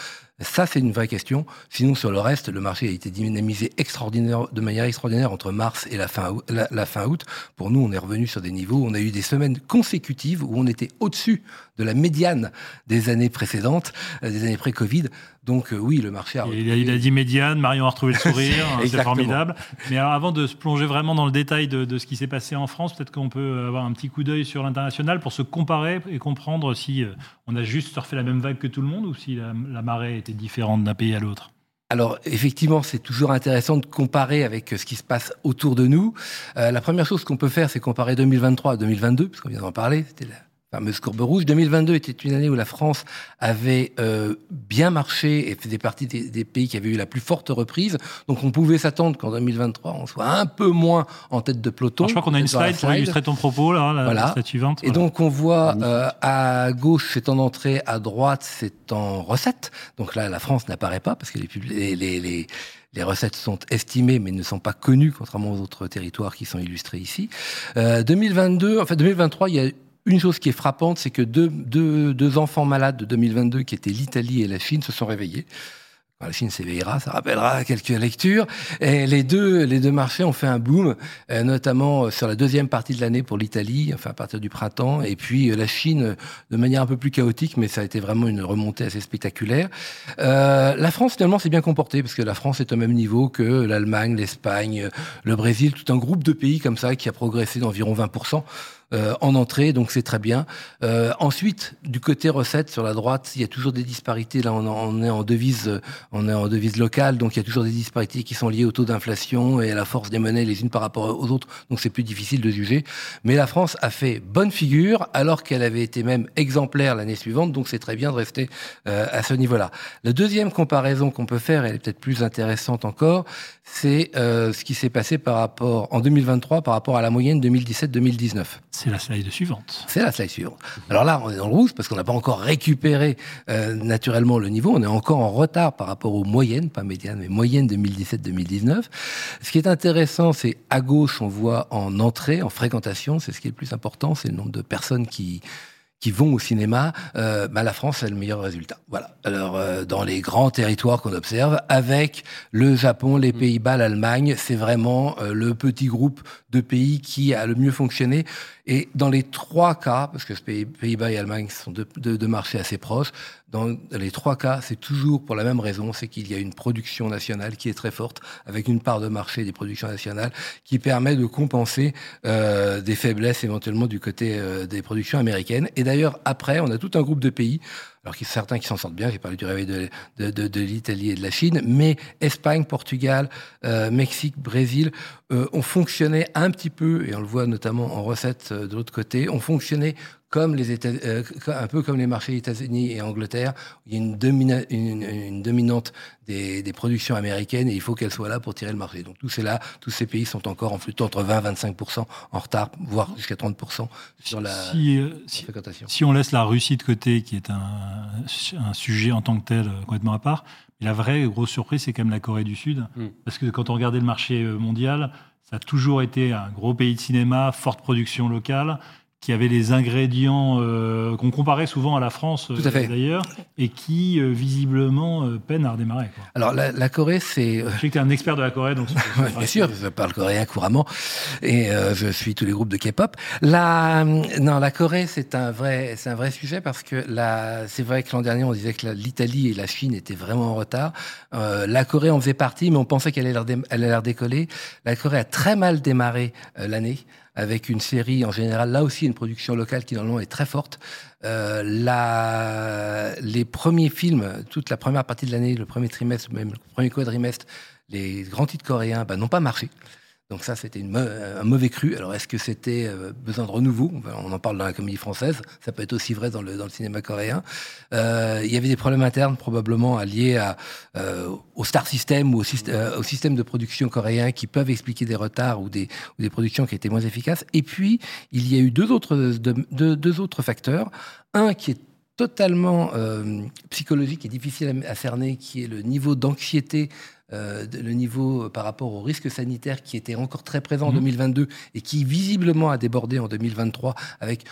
Ça, c'est une vraie question. Sinon, sur le reste, le marché a été dynamisé de manière extraordinaire entre mars et la fin, la, la fin août. Pour nous, on est revenu sur des niveaux. On a eu des semaines consécutives où on était au-dessus de la médiane des années précédentes, euh, des années pré-Covid. Donc euh, oui, le marché a... Il a, il a, dit médiane, Marion a retrouvé le sourire, c'est formidable. Mais alors avant de se plonger vraiment dans le détail de, de ce qui s'est passé en France, peut-être qu'on peut avoir un petit coup d'œil sur l'international pour se comparer et comprendre si euh, on a juste surfé la même vague que tout le monde ou si la, la marée était différente d'un pays à l'autre. Alors effectivement, c'est toujours intéressant de comparer avec ce qui se passe autour de nous. Euh, la première chose qu'on peut faire, c'est comparer 2023 à 2022, puisqu'on vient d'en parler. C'était la fameuse courbe rouge. 2022 était une année où la France avait euh, bien marché et faisait partie des, des, pays qui avaient eu la plus forte reprise. Donc on pouvait s'attendre qu'en 2023, on soit un peu moins en tête de peloton. Alors, je crois qu'on a une slide, slide, pour illustrer ton propos, là, la, voilà. slide suivante. Et donc on voit euh, à gauche, c'est en entrée, à droite, c'est en recette. Donc là, la France n'apparaît pas parce que les, les, les les recettes sont estimées mais ne sont pas connues, contrairement aux autres territoires qui sont illustrés ici. Euh, 2022, enfin 2023, il y a une chose qui est frappante, c'est que deux, deux, deux, enfants malades de 2022, qui étaient l'Italie et la Chine, se sont réveillés. La Chine s'éveillera, ça rappellera quelques lectures. Et les deux, les deux marchés ont fait un boom, euh, notamment sur la deuxième partie de l'année pour l'Italie, enfin à partir du printemps, et puis euh, la Chine de manière un peu plus chaotique, mais ça a été vraiment une remontée assez spectaculaire. Euh, la France finalement s'est bien comportée parce que la France est au même niveau que l'Allemagne, l'Espagne, le Brésil, tout un groupe de pays comme ça qui a progressé d'environ 20%. Euh, en entrée, donc c'est très bien. Euh, ensuite, du côté recette, sur la droite, il y a toujours des disparités. Là, on, est en devise, on est en devise locale, donc il y a toujours des disparités qui sont liées au taux d'inflation et à la force des monnaies les unes par rapport aux autres. Donc c'est plus difficile de juger. Mais la France a fait bonne figure alors qu'elle avait été même exemplaire l'année suivante. Donc c'est très bien de rester euh, à ce niveau-là. La deuxième comparaison qu'on peut faire, elle est peut-être plus intéressante encore, c'est euh, ce qui s'est passé par rapport en 2023 par rapport à la moyenne 2017-2019. C'est la slide suivante. C'est la slide suivante. Alors là, on est dans le rouge parce qu'on n'a pas encore récupéré euh, naturellement le niveau. On est encore en retard par rapport aux moyennes, pas médianes, mais moyennes 2017-2019. Ce qui est intéressant, c'est à gauche, on voit en entrée, en fréquentation, c'est ce qui est le plus important, c'est le nombre de personnes qui qui vont au cinéma, euh, bah, la France a le meilleur résultat. Voilà. Alors euh, dans les grands territoires qu'on observe, avec le Japon, les mm. Pays-Bas, l'Allemagne, c'est vraiment euh, le petit groupe de pays qui a le mieux fonctionné. Et dans les trois cas, parce que Pays-Bas et Allemagne sont deux, deux, marchés assez proches, dans les trois cas, c'est toujours pour la même raison, c'est qu'il y a une production nationale qui est très forte, avec une part de marché des productions nationales qui permet de compenser euh, des faiblesses éventuellement du côté euh, des productions américaines. Et d'ailleurs, après, on a tout un groupe de pays alors qu'il y a certains qui s'en sortent bien, j'ai parlé du réveil de, l'Italie et de la Chine, mais Espagne, Portugal, euh, Mexique, Brésil euh, ont fonctionné un petit peu, et on le voit notamment en recettes euh, de l'autre côté, ont fonctionné comme les États, euh, un peu comme les marchés États-Unis et Angleterre, il y a une, domina, une, une dominante des, des, productions américaines et il faut qu'elle soit là pour tirer le marché. Donc tous ces là, tous ces pays sont encore en flux entre 20 25% en retard, voire jusqu'à 30% sur la, si, si, fréquentation. Si on laisse la Russie de côté, qui est un, un sujet en tant que tel complètement à part, la vraie grosse surprise, c'est quand même la Corée du Sud, mm. parce que quand on regardait le marché mondial, ça a toujours été un gros pays de cinéma, forte production locale qui avait les ingrédients euh, qu'on comparait souvent à la France euh, d'ailleurs, et qui euh, visiblement peine à redémarrer. Quoi. Alors la, Corée, c'est. Je sais que tu es un expert de la Corée, donc. bien sûr, je parle coréen couramment et je suis tous les groupes de K-pop. La non, la Corée, c'est un vrai, c'est un vrai sujet parce que là, c'est vrai que l'an dernier, on disait que l'Italie et la Chine étaient vraiment en retard. la Corée en faisait partie, mais on pensait qu'elle allait, allait décoller. La Corée a très mal démarré l'année avec une série en général, là aussi une production locale qui normalement est très forte. Euh, les premiers films, toute la première partie de l'année, le premier trimestre, même le premier quadrimestre, les grands titres coréens bah, n'ont pas marché. Donc ça, c'était un mauvais cru. Alors, est-ce que c'était euh, besoin de renouveau? On en parle dans la comédie française. Ça peut être aussi vrai dans le, cinéma coréen. Euh, il y avait des problèmes internes probablement liés euh, au star system ou au, euh, système de production coréen qui peuvent expliquer des retards ou des, productions qui étaient moins efficaces. Et puis, il y a eu deux autres, deux autres facteurs. Un qui est totalement euh, psychologique et difficile à cerner, qui est le niveau d'anxiété euh, le niveau par rapport au risque sanitaire qui était encore très présent en 2022 mhm. et qui visiblement a débordé en 2023 avec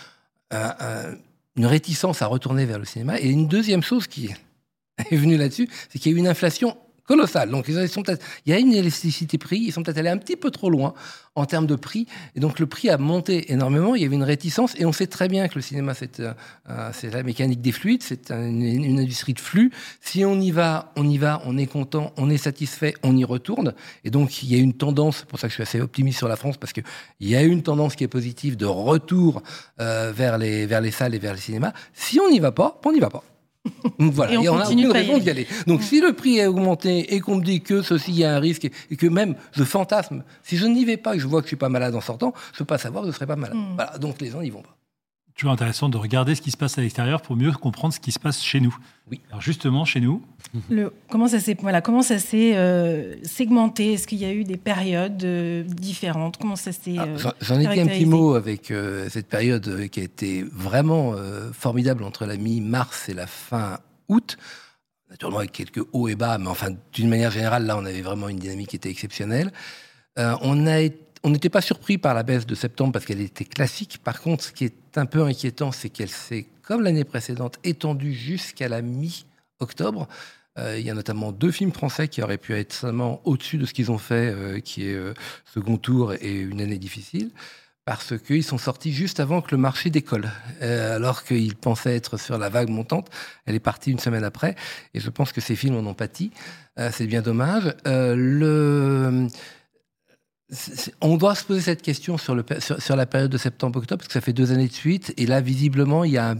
une réticence à retourner vers le cinéma. Et une deuxième chose qui est venue là-dessus, c'est qu'il y a eu une inflation colossal. Donc ils sont il y a une élasticité prix, ils sont peut-être allés un petit peu trop loin en termes de prix, et donc le prix a monté énormément. Il y avait une réticence, et on sait très bien que le cinéma c'est euh, la mécanique des fluides, c'est une, industrie de flux. Si on y va, on y va, on est content, on est satisfait, on y retourne. Et donc il y a une tendance, c'est pour ça que je suis assez optimiste sur la France, parce que il y a une tendance qui est positive de retour euh, vers les vers les salles et vers les cinémas. Si on n'y va pas, on n'y va pas. voilà, et on, a aucune raison d'y aller. Donc si le prix est augmenté et qu'on me dit que ceci y a un risque et, que même je fantasme, si je n'y vais pas et que je vois que je suis pas malade en sortant, je peux pas savoir que je serai pas malade. Hmm. Voilà, donc les gens n'y vont pas toujours intéressant de regarder ce qui se passe à l'extérieur pour mieux comprendre ce qui se passe chez nous. Oui. Alors justement, chez nous. Le, comment ça s'est voilà, comment ça s'est euh, segmenté? Est-ce qu'il y a eu des périodes euh, différentes? Comment ça s'est ah, euh, J'en ai dit un petit mot avec cette période qui a été vraiment formidable entre la mi-mars et la fin août. Naturellement avec quelques hauts et bas, mais enfin d'une manière générale, là, on avait vraiment une dynamique qui était exceptionnelle. on a été on n'était pas surpris par la baisse de septembre parce qu'elle était classique. Par contre, ce qui est un peu inquiétant, c'est qu'elle s'est, comme l'année précédente, étendue jusqu'à la mi-octobre. Euh, il y a notamment deux films français qui auraient pu être seulement au-dessus de ce qu'ils ont fait, euh, qui est euh, Second Tour et Une année difficile, parce qu'ils sont sortis juste avant que le marché décolle. alors qu'ils pensaient être sur la vague montante, elle est partie une semaine après, et je pense que ces films en ont pâti. c'est bien dommage. le on doit se poser cette question sur, la période de septembre-octobre, parce que ça fait deux années de suite, et là, visiblement, il y a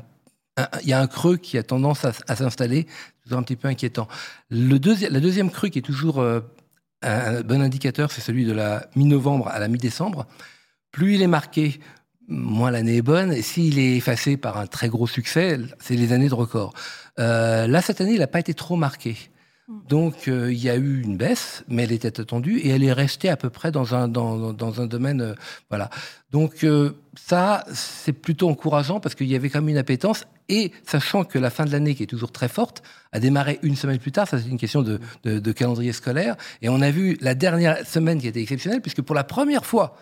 un, creux qui a tendance à, s'installer, c'est toujours un petit peu inquiétant. Le la deuxième creux qui est toujours euh, un bon indicateur, c'est celui de la mi-novembre à la mi-décembre. Plus il est marqué, moins l'année est bonne. Et s'il est effacé par un très gros succès, c'est les années de record. Euh, là, cette année, il n'a pas été trop marqué. Mm. Donc euh, il y a eu une baisse, mais elle était attendue et elle est restée à peu près dans un, dans, dans un domaine. Euh, voilà. Donc euh, ça, c'est plutôt encourageant parce qu'il y avait quand même une appétence et sachant que la fin de l'année, qui est toujours très forte, a démarré une semaine plus tard, ça c'est une question de, de, calendrier scolaire. Et on a vu la dernière semaine qui était exceptionnelle puisque pour la première fois,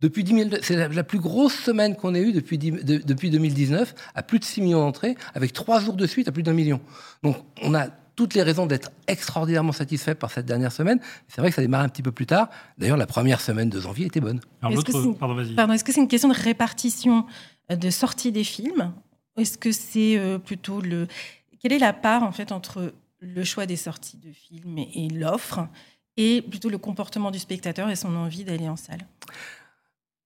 depuis 10 c'est la, plus grosse semaine qu'on ait eue depuis, depuis 2019, à plus de 6 millions d'entrées, avec trois jours de suite à plus d'un million. Donc on a toutes les raisons d'être extraordinairement satisfait par cette dernière semaine. C'est vrai que ça démarre un petit peu plus tard. D'ailleurs, la première semaine de janvier était bonne. Est-ce que c'est une... question de répartition euh, de sortie des films? Est-ce que c'est euh, plutôt le... Quelle est la part, en fait, entre le choix des sorties de films et, l'offre, et plutôt le comportement du spectateur et son envie d'aller en salle?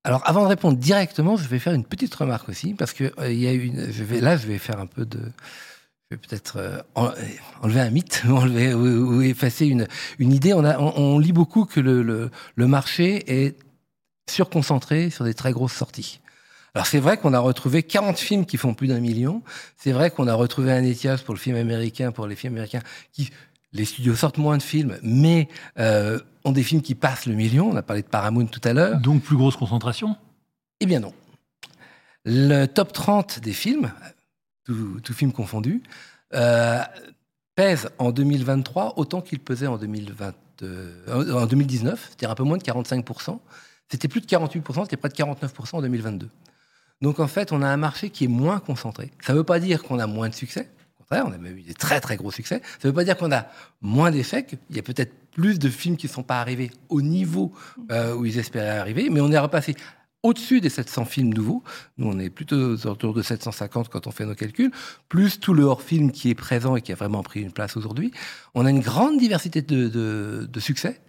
Alors, avant de répondre directement, je vais faire une petite remarque aussi, parce que euh, il y a une, je vais, là, je vais faire un peu de, je vais peut-être euh, enlever un mythe enlever, ou, effacer une, une idée. On, a, on, lit beaucoup que le, le, le, marché est surconcentré sur des très grosses sorties. Alors c'est vrai qu'on a retrouvé 40 films qui font plus d'un million. C'est vrai qu'on a retrouvé un étiage pour le film américain, pour les films américains, qui les studios sortent moins de films, mais euh, ont des films qui passent le million. On a parlé de Paramount tout à l'heure. Donc plus grosse concentration? Eh bien non. Le top 30 des films, tout, film confondu, euh, pèse en 2023 autant qu'il pesait en, 2020, euh, 2019, c'est-à-dire un peu moins de 45%. C'était plus de 48%, c'était près de 49% en 2022. Donc en fait, on a un marché qui est moins concentré. Ça ne veut pas dire qu'on a moins de succès. Au contraire, on a même eu des très très gros succès. Ça ne veut pas dire qu'on a moins d'effets. Il y a peut-être plus de films qui ne sont pas arrivés au niveau euh, où ils espéraient arriver, mais on est repassé au-dessus des 700 films nouveaux. Nous, on est plutôt autour de 750 quand on fait nos calculs, plus tout le hors-film qui est présent et qui a vraiment pris une place aujourd'hui. On a une grande diversité de, succès.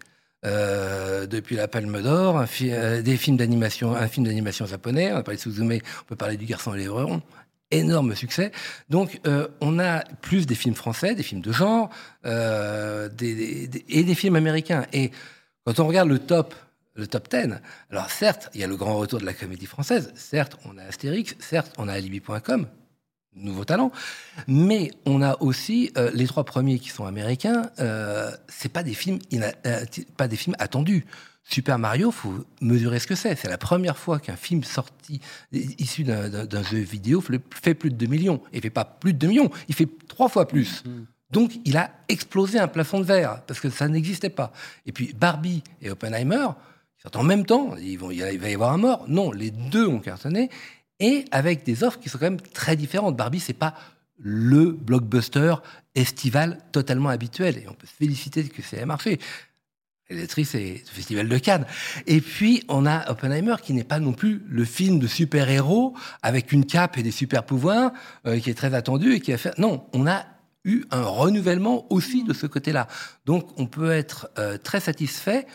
Euh, depuis la Palme d'Or, euh, des films d'animation, un film d'animation japonais, on a parlé de Suzume, on peut parler du Garçon et les énorme succès. Donc, euh, on a plus des films français, des films de genre, et des films américains. Et quand on regarde le top le top 10. Alors certes, il y a le grand retour de la comédie française, certes, on a Astérix, certes, on a Alibi.com, nouveau talent, mais on a aussi euh, les trois premiers qui sont américains, euh, c'est pas des films euh, pas des films attendus. Super Mario, faut mesurer ce que c'est. C'est la première fois qu'un film sorti issu d'un jeu vidéo fait plus de 2 millions. Il fait pas plus de 2 millions, il fait trois fois plus. Mm. Donc, il a explosé un plafond de verre parce que ça n'existait pas. Et puis, Barbie et Oppenheimer, en même temps, ils vont, il va y avoir un mort. Non, les deux ont cartonné et avec des offres qui sont quand même très différentes. Barbie, c'est pas le blockbuster estival totalement habituel et on peut se féliciter que ça ait marché. L'électrice c'est le Festival de Cannes. Et puis, on a Oppenheimer, qui n'est pas non plus le film de super-héros avec une cape et des super-pouvoirs, euh, qui est très attendu et qui a fait... Non, on a eu un renouvellement aussi de ce côté-là. Donc, on peut être euh, très satisfait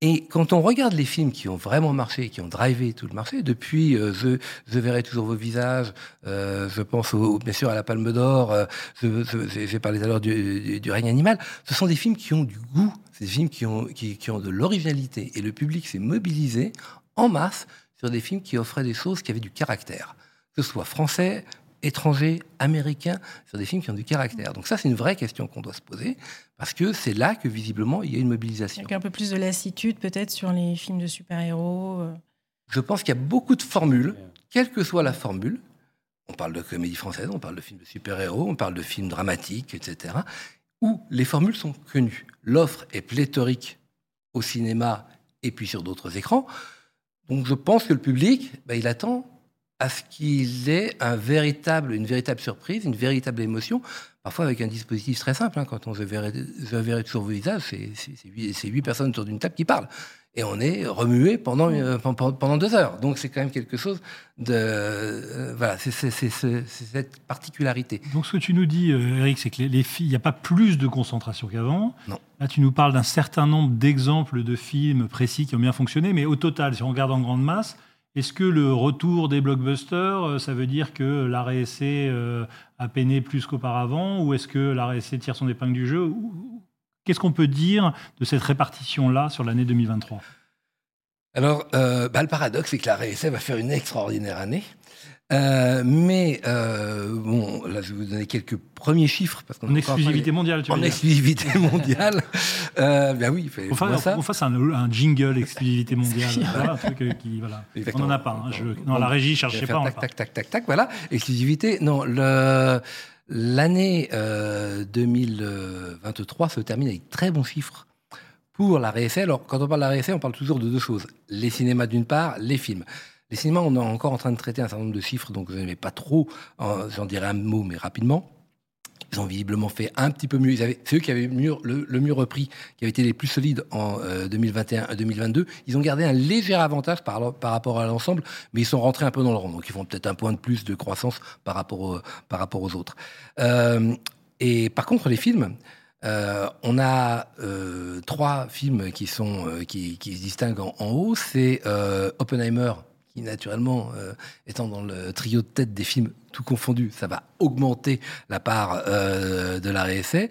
et quand on regarde les films qui ont vraiment marché, qui ont drivé tout le marché, depuis euh, je, je, verrai toujours vos visages, euh, je pense bien sûr à la Palme d'Or, euh, j'ai parlé tout à l'heure du, du, règne animal, ce sont des films qui ont du goût, c'est des films qui ont, qui ont de l'originalité. Et le public s'est mobilisé en masse sur des films qui offraient des choses qui avaient du caractère, que ce soit français, étrangers, américains, sur des films qui ont du caractère. Donc ça, c'est une vraie question qu'on doit se poser, parce que c'est là que visiblement il y a une mobilisation. Avec un peu plus de lassitude peut-être sur les films de super-héros. Euh. Je pense qu'il y a beaucoup de formules, quelle que soit la formule. On parle de comédie française, on parle de films de super-héros, on parle de films dramatiques, etc. Où les formules sont connues. L'offre est pléthorique au cinéma et puis sur d'autres écrans. Donc je pense que le public, ben, il attend à ce qu'il ait un véritable, une véritable surprise, une véritable émotion, parfois avec un dispositif très simple. Hein. quand on se verrait, toujours vos visages, c'est huit, personnes autour d'une table qui parlent. et on est remué pendant, euh, pendant, deux heures. Donc c'est quand même quelque chose de... euh, voilà, c'est cette particularité. Donc ce que tu nous dis, euh, Eric, c'est que les, les filles, il n'y a pas plus de concentration qu'avant. Non. Là, tu nous parles d'un certain nombre d'exemples de films précis qui ont bien fonctionné, mais au total, si on regarde en grande masse, est-ce que le retour des blockbusters, euh, ça veut dire que essai euh, a peiné plus qu'auparavant, ou est-ce que essai tire son épingle du jeu Qu'est-ce qu'on peut dire de cette répartition-là sur l'année 2023 Alors, euh, bah, le paradoxe, c'est que la RSA va faire une extraordinaire année. Euh, mais euh, bon, là, je vais vous donner quelques premiers chiffres parce qu'on En exclusivité mondiale, tu en veux dire exclusivité mondiale. euh, ben oui, il faut fasse, ça. on fasse un, un jingle exclusivité mondiale. voilà, un truc euh, qui, voilà. On n'en a pas. hein, je- non, la régie, cherchez faire pas. tac, tac, tac, tac, tac, voilà. Exclusivité. Non, le, l'année euh, 2023 se termine avec très bons chiffres pour la RSA. Alors, quand on parle de la RSA, on parle toujours de deux choses. Les cinémas d'une part, les films. Les cinémas, on est encore en train de traiter un certain nombre de chiffres, donc je n'aimais pas trop, euh, j'en dirai un mot, mais rapidement. Ils ont visiblement fait un petit peu mieux. Ils c'est eux qui avaient le, mieux repris, qui avaient été les plus solides en euh, 2021 2022. Ils ont gardé un léger avantage par, rapport à l'ensemble, mais ils sont rentrés un peu dans le rang. Donc ils font peut-être un point de plus de croissance par rapport, aux autres. Euh, et par contre, les films, euh, on a euh, trois films qui, euh, se distinguent en, en haut. C'est euh, Oppenheimer, qui naturellement, euh, étant dans le trio de tête des films tout confondus, ça va augmenter la part euh, de la RSA.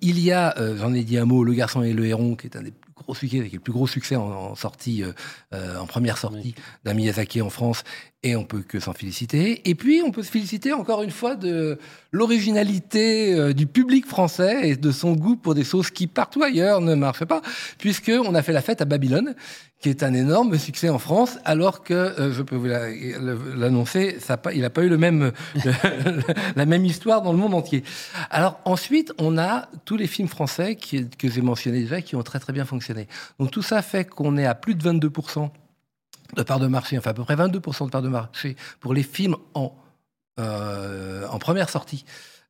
Il y a, euh, j'en ai dit un mot, Le Garçon et le Héron, qui est un des plus gros succès, qui est le plus gros succès en, en sortie, en première sortie d'un Miyazaki en France, et on peut que s'en féliciter. Et puis, on peut se féliciter encore une fois de l'originalité euh, du public français et de son goût pour des choses qui partout ailleurs ne marchent pas, puisque on a fait la fête à Babylone, qui est un énorme succès en France, alors que euh, je peux vous l'annoncer, il n'a pas eu le même, la même histoire dans le monde entier. Alors ensuite, on a tous les films français que j'ai mentionnés déjà, qui ont très très bien fonctionné. Donc tout ça fait qu'on est à plus de 22 de part de marché, enfin à peu près 22% de part de marché pour les films en, euh, première sortie.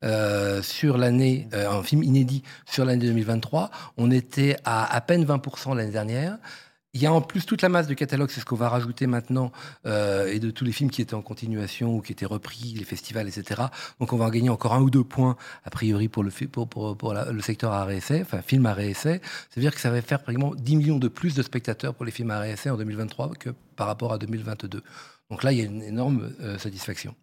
euh, sur l'année, euh, un film inédit sur l'année 2023, on était à à peine 20% l'année dernière. Il y a en plus toute la masse de catalogue, c'est ce qu'on va rajouter maintenant, euh, et de tous les films qui étaient en continuation ou qui étaient repris, les festivals, etc. Donc on va en gagner encore un ou deux points, a priori, pour le, secteur réessai, enfin film réessai. C'est-à-dire que ça va faire pratiquement 10 millions de plus de spectateurs pour les films réessai en 2023 que par rapport à 2022. Donc là, il y a une énorme euh, satisfaction.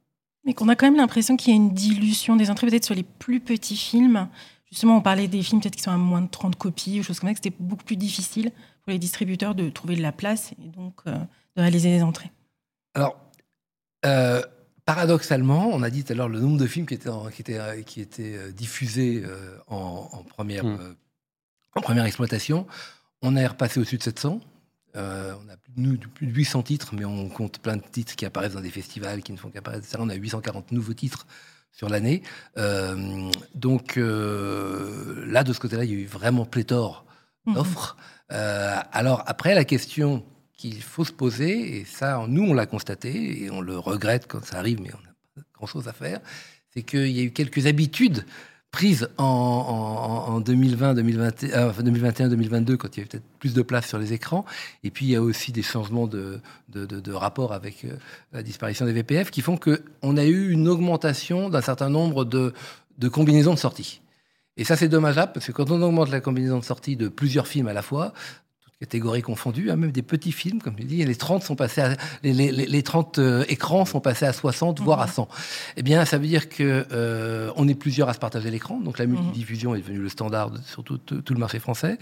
Mais qu'on a quand même l'impression qu'il y a une dilution des entrées, peut-être sur les plus petits films. Justement, on parlait des films peut-être qui sont à moins de 30 copies ou choses comme ça, que c'était beaucoup plus difficile pour les distributeurs de trouver de la place et donc euh, de réaliser des entrées. Alors, euh, paradoxalement, on a dit tout à l'heure le nombre de films qui étaient, en- qui étaient, qui étaient diffusés euh, en, en première, en première exploitation. On est repassé au-dessus de 700. Euh, on a plus, de 800 titres, mais on compte plein de titres qui apparaissent dans des festivals, qui ne font qu'apparaître. On a 840 nouveaux titres sur l'année. Euh, donc euh, là, de ce côté-là, il y a eu vraiment pléthore Mhm. d'offres. Euh, alors après, la question qu'il faut se poser, et ça, nous, on l'a constaté, et on le regrette quand ça arrive, mais on n'a pas grand-chose à faire, c'est qu'il y a eu quelques habitudes prises en, en- en 2020, 2021, euh, enfin, 2021, 2022, quand il y avait peut-être plus de place sur les écrans. Et puis, il y a aussi des changements de, de, de- rapport avec euh, la disparition des VPF qui font qu'on a eu une augmentation d'un certain nombre de, de combinaisons de sorties. Et ça, c'est dommageable, parce que quand on augmente la combinaison de sortie de plusieurs films à la fois, toutes catégories confondues, hein, même des petits films, comme tu dis, les 30, sont passés à- les, les- les- les 30 euh, écrans sont passés à 60, voire à 100. Eh bien, ça veut dire que euh, on est plusieurs à se partager l'écran, donc la multidiffusion est devenue le standard sur tout, tout- tout le marché français.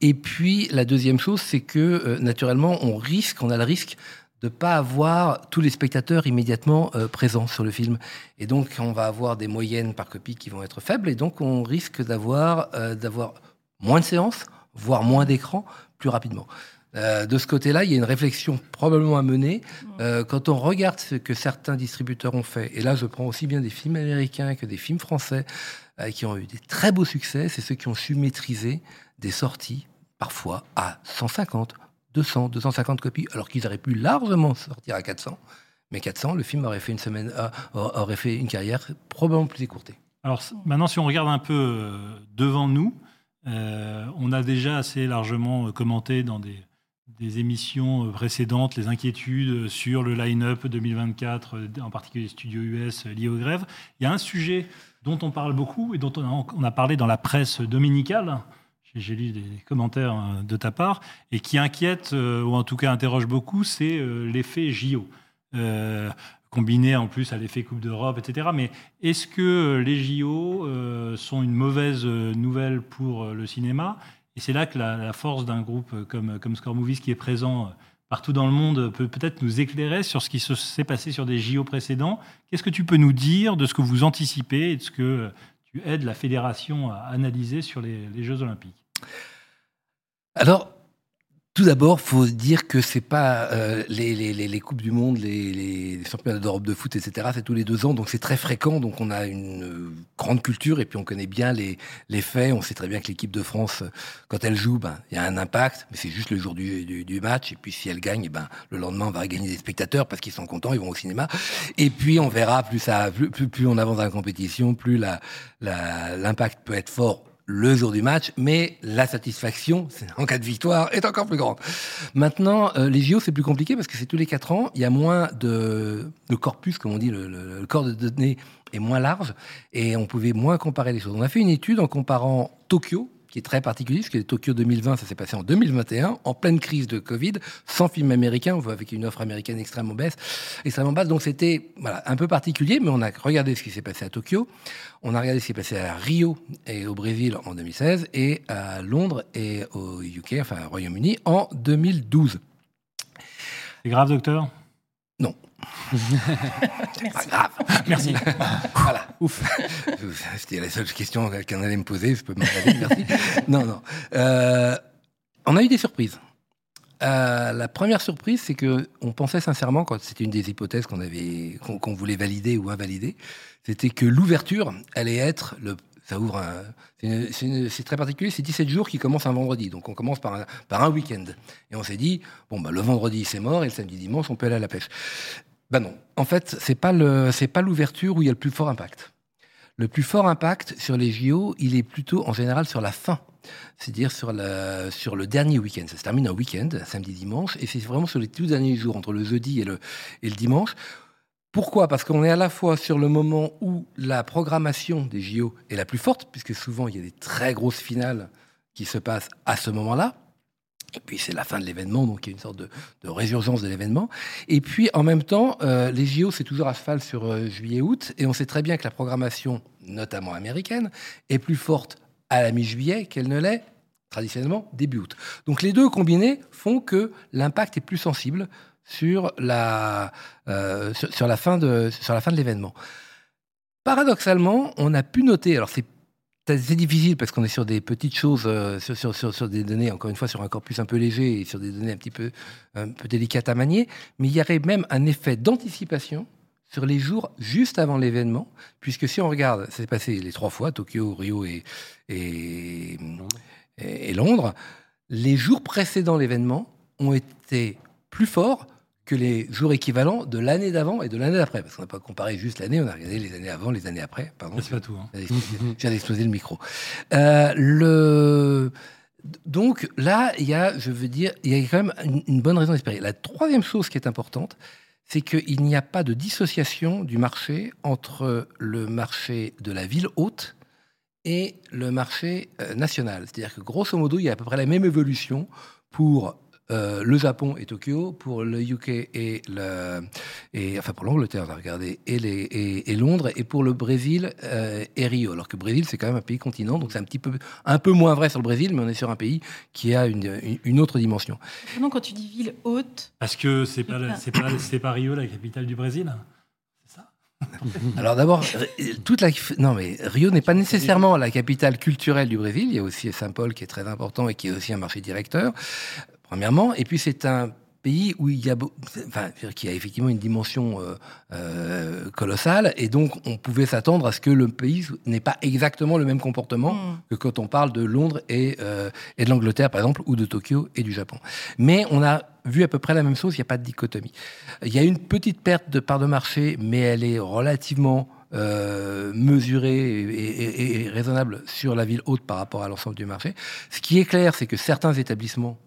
Et puis, la deuxième chose, c'est que, euh, naturellement, on risque, on a le risque de pas avoir tous les spectateurs immédiatement euh, présents sur le film. Et donc, on va avoir des moyennes par copie qui vont être faibles, et donc on risque d'avoir euh, d'avoir moins de séances, voire moins d'écrans, plus rapidement. Euh, de ce côté-là, il y a une réflexion probablement à mener. Quand on regarde ce que certains distributeurs ont fait, et là je prends aussi bien des films américains que des films français qui ont eu des très beaux succès, c'est ceux qui ont su maîtriser des sorties, parfois à 150, 200, 250 copies, alors qu'ils auraient pu largement sortir à 400. Mais 400, le film aurait fait une semaine, euh, aurait fait une carrière probablement plus écourtée. Alors maintenant, si on regarde un peu euh, devant nous, euh, on a déjà assez largement commenté dans des émissions précédentes, les inquiétudes sur le line-up 2024, en particulier les studios US liés aux grèves. Il y a un sujet dont on parle beaucoup et dont on a parlé dans la presse dominicale. J'ai lu des commentaires de ta part et qui inquiète ou en tout cas interroge beaucoup, c'est l'effet JO. Euh, combiné en plus à l'effet Coupe d'Europe, etc. Mais est-ce que les JO euh, sont une mauvaise nouvelle pour le cinéma? Et c'est là que la, force d'un groupe comme, comme Score Movies qui est présent partout dans le monde peut peut-être nous éclairer sur ce qui s'est passé sur des JO précédents. Qu'est-ce que tu peux nous dire de ce que vous anticipez et de ce que tu aides la fédération à analyser sur les Jeux olympiques? Alors, tout d'abord, faut dire que c'est pas euh, les, les, les, coupes du monde, les, championnats d'Europe de foot, etc. C'est tous les deux ans, donc c'est très fréquent. Donc on a une euh, grande culture et puis on connaît bien les, les faits. On sait très bien que l'équipe de France, quand elle joue, ben il y a un impact, mais c'est juste le jour du, du, match. Et puis si elle gagne, ben le lendemain on va gagner des spectateurs parce qu'ils sont contents, ils vont au cinéma. Et puis on verra plus ça, plus, plus, on avance dans la compétition, plus l'impact peut être fort le jour du match, mais la satisfaction, en cas de victoire, est encore plus grande. Maintenant, euh, les JO, c'est plus compliqué parce que c'est tous les quatre ans, il y a moins de, de corpus, comme on dit, le, le, corps de données est moins large et on pouvait moins comparer les choses. On a fait une étude en comparant Tokyo, qui est très particulier, parce que Tokyo 2020, ça s'est passé en 2021, en pleine crise de Covid, sans film américain, on voit avec une offre américaine extrêmement baisse, extrêmement basse. Donc c'était voilà, un peu particulier, mais on a regardé ce qui s'est passé à Tokyo, on a regardé ce qui s'est passé à Rio et au Brésil en 2016, et à Londres et au UK, enfin au Royaume-Uni, en 2012. C'est grave, docteur? Non. Merci. Pas grave. Merci. voilà. Ouf. C'était la seule question qu'elle allait me poser. Je peux m'arrêter. Merci. Non, non. Euh, on a eu des surprises. Euh, la première surprise, c'est que on pensait sincèrement, quand c'était une des hypothèses qu'on avait, qu'on voulait valider ou invalider, c'était que l'ouverture allait être le ça ouvre. C'est très particulier, c'est 17 jours qui commencent un vendredi. Donc on commence par un, week-end. Et on s'est dit, bon, bah, le vendredi c'est mort et le samedi dimanche on peut aller à la pêche. Ben non. En fait, c'est pas pas l'ouverture où il y a le plus fort impact. Le plus fort impact sur les JO, il est plutôt en général sur la fin. C'est-à-dire sur, le dernier week-end. Ça se termine un week-end, samedi, dimanche, et c'est vraiment sur les tout derniers jours, entre le jeudi et le dimanche. Pourquoi? Parce qu'on est à la fois sur le moment où la programmation des JO est la plus forte, puisque souvent il y a des très grosses finales qui se passent à ce moment-là. Et puis c'est la fin de l'événement, donc il y a une sorte de, résurgence de l'événement. Et puis en même temps, euh, les JO, c'est toujours à cheval sur euh, juillet-août, et on sait très bien que la programmation, notamment américaine, est plus forte à la mi-juillet qu'elle ne l'est traditionnellement début août. Donc les deux combinés font que l'impact est plus sensible sur la, euh, sur, sur, la fin de, sur la fin de l'événement. Paradoxalement, on a pu noter, alors c'est c'est difficile parce qu'on est sur des petites choses, euh, sur, sur, sur, des données, encore une fois, sur un corpus un peu léger et sur des données un petit peu, un peu délicates à manier. Mais il y aurait même un effet d'anticipation sur les jours juste avant l'événement, puisque si on regarde, c'est passé les trois fois, Tokyo, Rio et, et, et Londres, les jours précédents l'événement ont été plus forts que les jours équivalents de l'année d'avant et de l'année d'après. Parce qu'on n'a pas comparé juste l'année, on a regardé les années avant, les années après. Pardon. C'est pas tout. Hein. J'ai d'exploser le micro. Euh, le... Donc là, il y a, je veux dire, il y a quand même une, une bonne raison d'espérer. La troisième chose qui est importante, c'est qu'il n'y a pas de dissociation du marché entre le marché de la ville haute et le marché euh, national. C'est-à-dire que grosso modo, il y a à peu près la même évolution pour euh, le Japon et Tokyo, pour le UK et le, et enfin pour l'Angleterre, on a regardé, et, les, et, et, Londres, et pour le Brésil euh, et Rio. Alors que le Brésil, c'est quand même un pays continent, donc c'est un petit peu, un peu moins vrai sur le Brésil, mais on est sur un pays qui a une, une, autre dimension. Non, quand tu dis ville haute. Parce que c'est pas, c'est pas, c'est pas Rio la capitale du Brésil. Alors d'abord, toute la non mais Rio n'est pas nécessairement la capitale culturelle du Brésil. Il y a aussi Saint-Paul qui est très important et qui est aussi un marché directeur premièrement. Et puis c'est un pays où il y a, enfin, qui a effectivement une dimension euh, euh, colossale, et donc on pouvait s'attendre à ce que le pays n'ait pas exactement le même comportement mm. que quand on parle de Londres et, euh, et de l'Angleterre, par exemple, ou de Tokyo et du Japon. Mais on a vu à peu près la même chose, il n'y a pas de dichotomie. Il y a une petite perte de part de marché, mais elle est relativement euh, mesurée et, et, et, raisonnable sur la ville haute par rapport à l'ensemble du marché. Ce qui est clair, c'est que certains établissements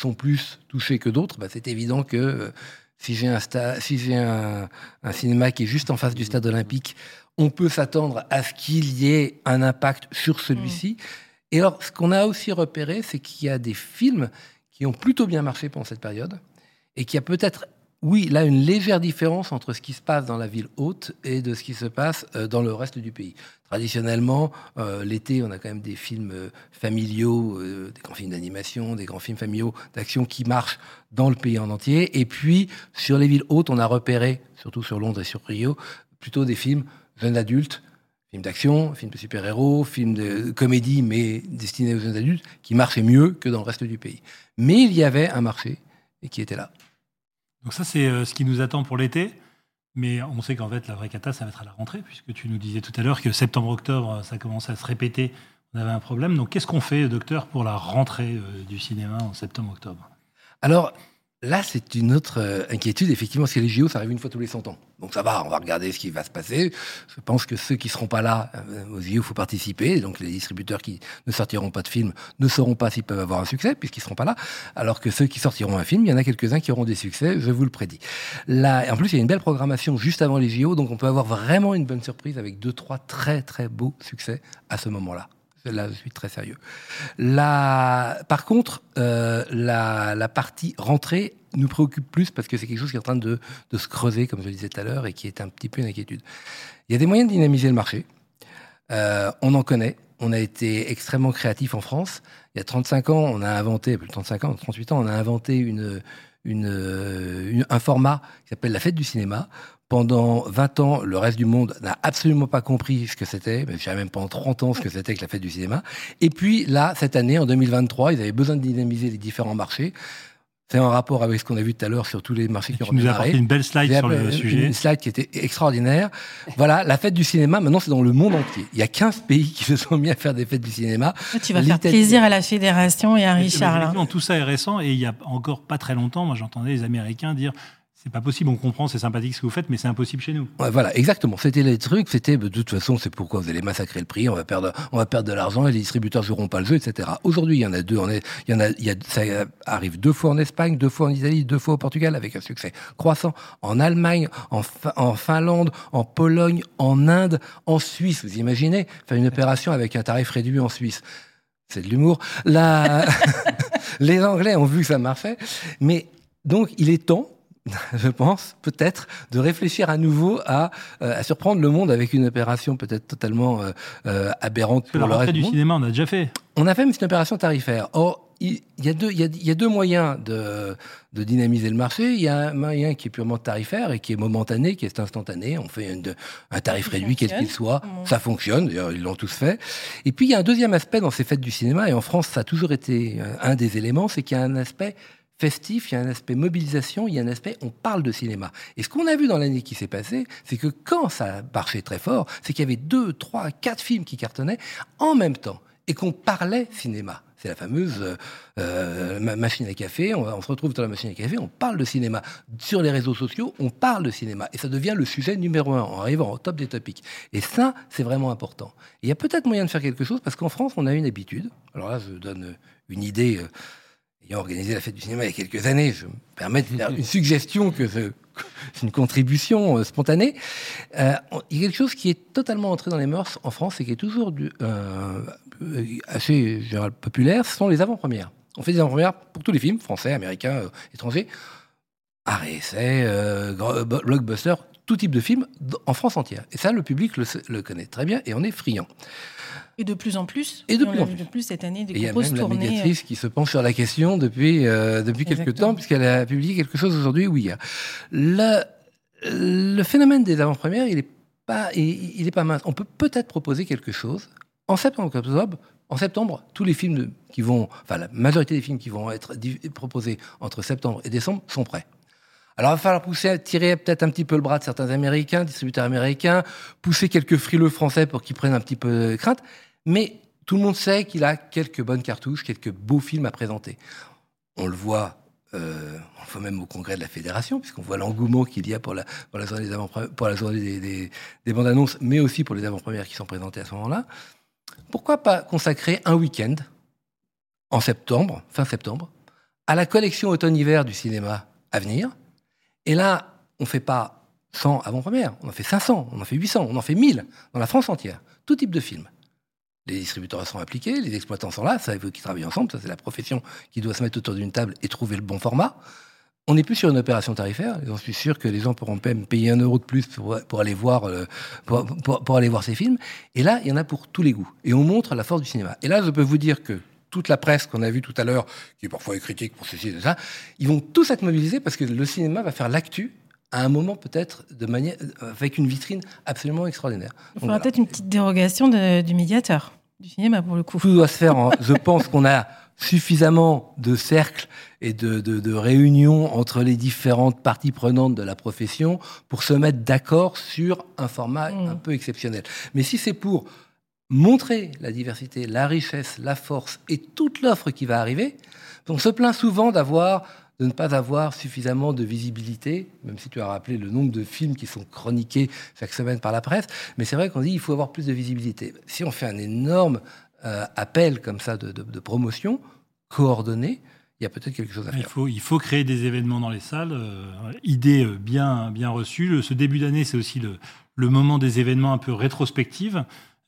sont plus touchés que d'autres, bah, c'est évident que euh, si j'ai un, si j'ai un, cinéma qui est juste en face du stade olympique, on peut s'attendre à ce qu'il y ait un impact sur celui-ci. Mmh. Et alors, ce qu'on a aussi repéré, c'est qu'il y a des films qui ont plutôt bien marché pendant cette période et qui a peut-être oui, là, une légère différence entre ce qui se passe dans la ville haute et de ce qui se passe euh, dans le reste du pays. Traditionnellement, euh, l'été, on a quand même des films euh, familiaux, des grands films d'animation, des grands films familiaux d'action qui marchent dans le pays en entier. Et puis, sur les villes hautes, on a repéré, surtout sur Londres et sur Rio, plutôt des films jeunes adultes, films d'action, films de super-héros, films de comédie, mais destinés aux jeunes adultes, qui marchaient mieux que dans le reste du pays. Mais il y avait un marché et qui était là. Donc ça, c'est euh, ce qui nous attend pour l'été. Mais on sait qu'en fait, la vraie cata, ça va être à la rentrée, puisque tu nous disais tout à l'heure que septembre-octobre, ça commence à se répéter. On avait un problème. Donc qu'est-ce qu'on fait, docteur, pour la rentrée euh, du cinéma en septembre-octobre? Alors, Là, c'est une autre euh, inquiétude. Effectivement, si les JO, ça arrive une fois tous les 100 ans. Donc ça va, on va regarder ce qui va se passer. Je pense que ceux qui seront pas là euh, aux JO, il faut participer. Donc les distributeurs qui ne sortiront pas de film ne sauront pas s'ils peuvent avoir un succès, puisqu'ils seront pas là. Alors que ceux qui sortiront un film, il y en a quelques-uns qui auront des succès, je vous le prédis. Là, en plus, il y a une belle programmation juste avant les JO, donc on peut avoir vraiment une bonne surprise avec deux, trois très, très beaux succès à ce moment-là. Là, je suis très sérieux. La... Par contre, euh, la, partie rentrée nous préoccupe plus parce que c'est quelque chose qui est en train de, se creuser, comme je le disais tout à l'heure, et qui est un petit peu une inquiétude. Il y a des moyens de dynamiser le marché. Euh, on en connaît. On a été extrêmement créatif en France. Il y a 35 ans, on a inventé, plus de 35 ans, 38 ans, on a inventé un format qui s'appelle la fête du cinéma, pendant 20 ans, le reste du monde n'a absolument pas compris ce que c'était, mais je même pendant 30 ans ce que c'était que la fête du cinéma. Et puis là, cette année, en 2023, ils avaient besoin de dynamiser les différents marchés. C'est en rapport avec ce qu'on a vu tout à l'heure sur tous les marchés qui ont Tu nous as apporté une belle slide sur le sujet. Une slide qui était extraordinaire. voilà, la fête du cinéma, maintenant, c'est dans le monde entier. Il y a 15 pays qui se sont mis à faire des fêtes du cinéma. Tu vas faire plaisir à la fédération et à Richard. Tout ça est récent et il y a encore pas très longtemps, moi j'entendais les Américains dire c'est pas possible, on comprend, c'est sympathique ce que vous faites, mais c'est impossible chez nous. voilà, exactement. C'était les trucs, c'était de toute façon, c'est pourquoi vous allez massacrer le prix, on va perdre, on va perdre de l'argent les distributeurs joueront pas le jeu, etc. Aujourd'hui, il y en a deux, il y en a, il y a, ça arrive deux fois en Espagne, deux fois en Italie, deux fois au Portugal avec un succès croissant. En Allemagne, en, en Finlande, en Pologne, en Inde, en Suisse. Vous imaginez faire une opération avec un tarif réduit en Suisse. C'est de l'humour. La... les Anglais ont vu que ça marchait, mais donc il est temps je pense, peut-être, de réfléchir à nouveau à, euh, à, surprendre le monde avec une opération peut-être totalement euh, euh aberrante pour le reste du cinéma, on a déjà fait. On a fait, mais c'est une opération tarifaire. Or, il y, a deux, il, y a, il y a deux moyens de, de, dynamiser le marché. Il y a un moyen qui est purement tarifaire et qui est momentané, qui est instantané. On fait un tarif réduit, quel qu'il soit. Ça fonctionne, d'ailleurs, ils l'ont tous fait. Et puis, il y a un deuxième aspect dans ces fêtes du cinéma, et en France, ça a toujours été un des éléments, c'est qu'il y a un aspect festif, il y a un aspect mobilisation, il y a un aspect on parle de cinéma. Et ce qu'on a vu dans l'année qui s'est passée, c'est que quand ça marchait très fort, c'est qu'il y avait deux, trois, quatre films qui cartonnaient en même temps et qu'on parlait cinéma. C'est la fameuse euh, machine à café. On, se retrouve dans la machine à café, on parle de cinéma. Sur les réseaux sociaux, on parle de cinéma. Et ça devient le sujet numéro un en arrivant au top des topics. Et ça, c'est vraiment important. il y a peut-être moyen de faire quelque chose parce qu'en France, on a une habitude. Alors là, je donne une idée. Ayant organisé la fête du cinéma il y a quelques années, je me permets de faire une suggestion que c'est une contribution euh, spontanée. Euh, il y a quelque chose qui est totalement entré dans les mœurs en France et qui est toujours du, euh, assez général, populaire, ce sont les avant-premières. On fait des avant-premières pour tous les films, français, américains, étrangers, art et essai, blockbuster, tout type de film en France entière. Et ça, le public le, le connaît très bien et on est friand. Et de plus en plus. Et de plus en plus. De plus cette année, des Il y a même la médiatrice qui se penche sur la question depuis, euh, depuis quelques temps, puisqu'elle a publié quelque chose aujourd'hui où il y a. Le, le phénomène des avant-premières, il n'est pas, il, est pas mince. On peut peut-être proposer quelque chose. En septembre, octobre, en septembre, tous les films qui vont, enfin la majorité des films qui vont être proposés entre septembre et décembre sont prêts. Alors, il va falloir pousser, tirer peut-être un petit peu le bras de certains Américains, distributeurs américains, pousser quelques frileux français pour qu'ils prennent un petit peu de crainte. Mais tout le monde sait qu'il a quelques bonnes cartouches, quelques beaux films à présenter. On le voit euh, on le voit même au congrès de la fédération, puisqu'on voit l'engouement qu'il y a pour la, pour la journée, des, pour la journée des, des, bandes annonces, mais aussi pour les avant-premières qui sont présentées à ce moment-là. Pourquoi pas consacrer un week-end en septembre, fin septembre, à la collection automne-hiver du cinéma à venir? Et là, on ne fait pas 100 avant-première, on en fait 500, on en fait 800, on en fait 1000 dans la France entière. Tout type de film. Les distributeurs sont impliqués, les exploitants sont là, ça veut qu'ils travaillent ensemble, ça c'est la profession qui doit se mettre autour d'une table et trouver le bon format. On n'est plus sur une opération tarifaire. J'en suis sûr que les gens pourront même payer un euro de plus pour, pour aller voir euh, pour, pour- pour aller voir ces films. Et là, il y en a pour tous les goûts. Et on montre la force du cinéma. Et là, je peux vous dire que toute la presse qu'on a vue tout à l'heure, qui parfois est critique pour ceci et ça, ils vont tous être mobilisés parce que le cinéma va faire l'actu à un moment peut-être de manière avec une vitrine absolument extraordinaire. Il faudra voilà. peut-être une petite dérogation de- du médiateur du cinéma pour le coup. Tout doit se faire. en- je pense qu'on a suffisamment de cercles et de, de- de réunions entre les différentes parties prenantes de la profession pour se mettre d'accord sur un format Mm. un peu exceptionnel. Mais si c'est pour montrer la diversité, la richesse, la force et toute l'offre qui va arriver, on se plaint souvent d'avoir de ne pas avoir suffisamment de visibilité, même si tu as rappelé le nombre de films qui sont chroniqués chaque semaine par la presse, mais c'est vrai qu'on dit il faut avoir plus de visibilité. Si on fait un énorme euh, appel comme ça de, de- de promotion coordonné, il y a peut-être quelque chose à Il faire. faut, il faut créer des événements dans les salles. euh, idée euh, bien, bien reçue. Le- ce début d'année, c'est aussi le, le moment des événements un peu rétrospectifs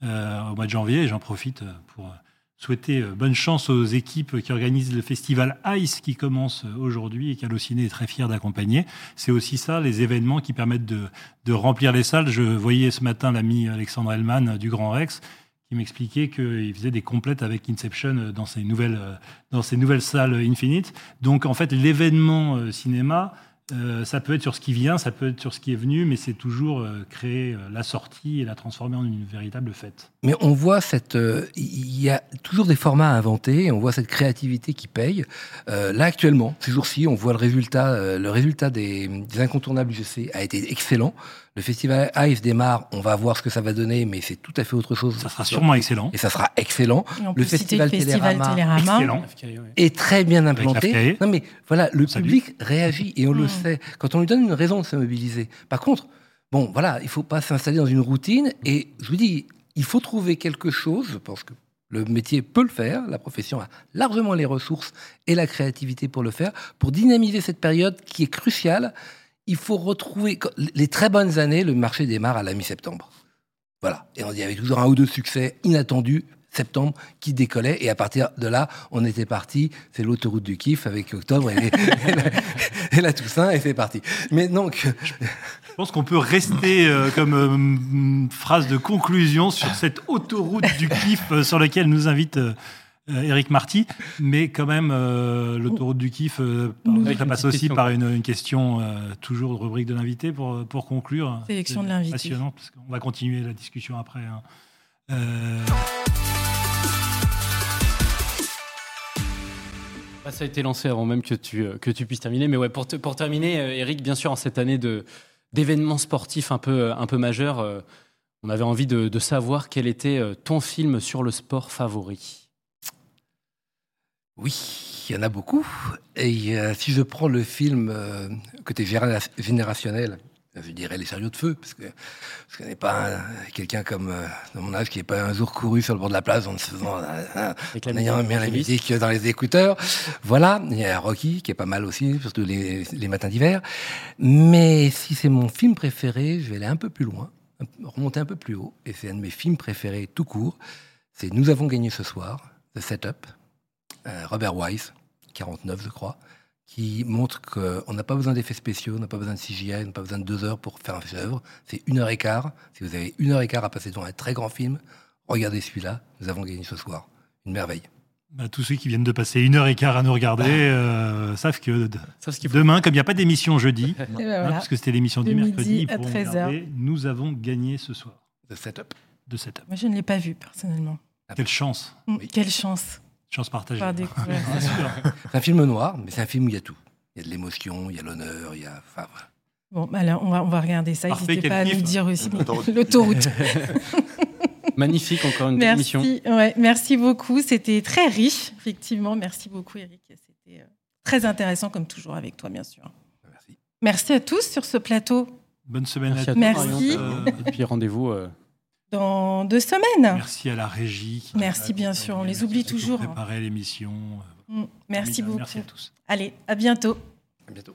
euh, au mois de janvier. Et j'en profite pour souhaiter euh, bonne chance aux équipes qui organisent le festival ICE qui commence euh, aujourd'hui et qu'Allociné est très fier d'accompagner. C'est aussi ça, les événements qui permettent de, remplir les salles. Je voyais ce matin l'ami Alexandre Hellman euh, du Grand Rex qui m'expliquait qu'il faisait des complètes avec Inception dans ses nouvelles, dans ces nouvelles salles Infinite. Donc en fait, l'événement cinéma, euh, ça peut être sur ce qui vient, ça peut être sur ce qui est venu, mais c'est toujours euh, créer euh, la sortie et la transformer en une véritable fête. Mais on voit cette, il y a toujours des formats à inventer, on voit cette créativité qui paye. Là actuellement, ces jours-ci, on voit le résultat, le résultat des, des incontournables UGC a été excellent. Le festival ICE démarre, on va voir ce que ça va donner, mais c'est tout à fait autre chose. Ça sera sûrement excellent. Et ça sera excellent. Le le festival festival Télérama, Télérama. Est très bien implanté. Non mais voilà, le Salut. public réagit et on le sait. Quand on lui donne une raison de se mobiliser. Par contre, bon voilà, il faut pas s'installer dans une routine et je vous dis, il faut trouver quelque chose. Je pense que le métier peut le faire, la profession a largement les ressources et la créativité pour le faire, pour dynamiser cette période qui est cruciale. Il faut retrouver les très bonnes années. Le marché démarre à la mi-septembre. Voilà. Et on dit avec toujours un ou deux succès inattendus, septembre, qui décollait. Et à partir de là, on était parti. C'est l'autoroute du kiff avec octobre et, et la, et Toussaint, et c'est parti. Mais donc, Je pense qu'on peut rester euh, comme euh, phrase de conclusion sur cette autoroute du kiff euh, sur laquelle nous invite Eric Marty. Mais quand même, euh, l'autoroute du kiff, euh, ça passe aussi question. par une, une question, euh, toujours de rubrique de l'invité pour, pour conclure. Sélection C'est de l'invité. Passionnant, parce qu'on va continuer la discussion après. hein. Euh, Bah, ça a été lancé avant même que tu, euh, que tu puisses terminer. Mais ouais, pour, te- pour terminer, euh, Eric, bien sûr, en cette année de, d'événements sportifs un peu, euh, un peu majeurs, euh, on avait envie de, de savoir quel était euh, ton film sur le sport favori. Oui, il y en a beaucoup. Et euh, si je prends le film euh, côté généra- générationnel, je dirais Les chariots de feu, parce que je connais pas un- quelqu'un comme euh, dans mon âge qui n'est pas un jour couru sur le bord de la plage en faisant euh, en ayant bien la musique dans les écouteurs. Voilà, il y a Rocky qui est pas mal aussi, surtout les, les matins d'hiver. Mais si c'est mon film préféré, je vais aller un peu plus loin, remonter un peu plus haut. Et c'est un de mes films préférés tout court. C'est Nous avons gagné ce soir, The Setup, Robert Wise, 49 je crois, qui montre qu'on n'a pas besoin d'effets spéciaux, on n'a pas besoin de CGI, on n'a pas besoin de deux heures pour faire un chef-d'œuvre. C'est une heure et quart. Si vous avez une heure et quart à passer devant un très grand film, regardez celui-là. Nous avons gagné ce soir. Une merveille. bah, tous ceux qui viennent de passer une heure et quart à nous regarder euh, savent que de- demain, comme il n'y a pas d'émission jeudi, Et ben hein, voilà. parce que c'était l'émission du De mercredi, à pourront 13 heures. regarder. nous avons gagné ce soir The Setup. de cette Moi, je ne l'ai pas vu personnellement. Quelle chance, Mm, Oui. Quelle chance. Chance partagée. C'est un film noir, mais c'est un film où il y a tout. Il y a de l'émotion, il y a l'honneur, il y a. Enfin, voilà. Bon, bah là, on va, on va regarder ça. Parfait, N'hésitez pas à nous dire aussi. L'autoroute. Magnifique, encore une belle émission. Merci, ouais, merci beaucoup. C'était très riche, effectivement. Merci beaucoup, Eric. C'était euh, très intéressant, comme toujours, avec toi, bien sûr. Merci. Merci à tous sur ce plateau Bonne semaine Merci à à tous. Merci. Et puis rendez-vous. euh, dans deux semaines. Merci à la régie. qui Merci, bien sûr, on les oublie toujours, hein. Préparer l'émission. Mm. Merci beaucoup. Merci à tous. Allez, à bientôt. À bientôt.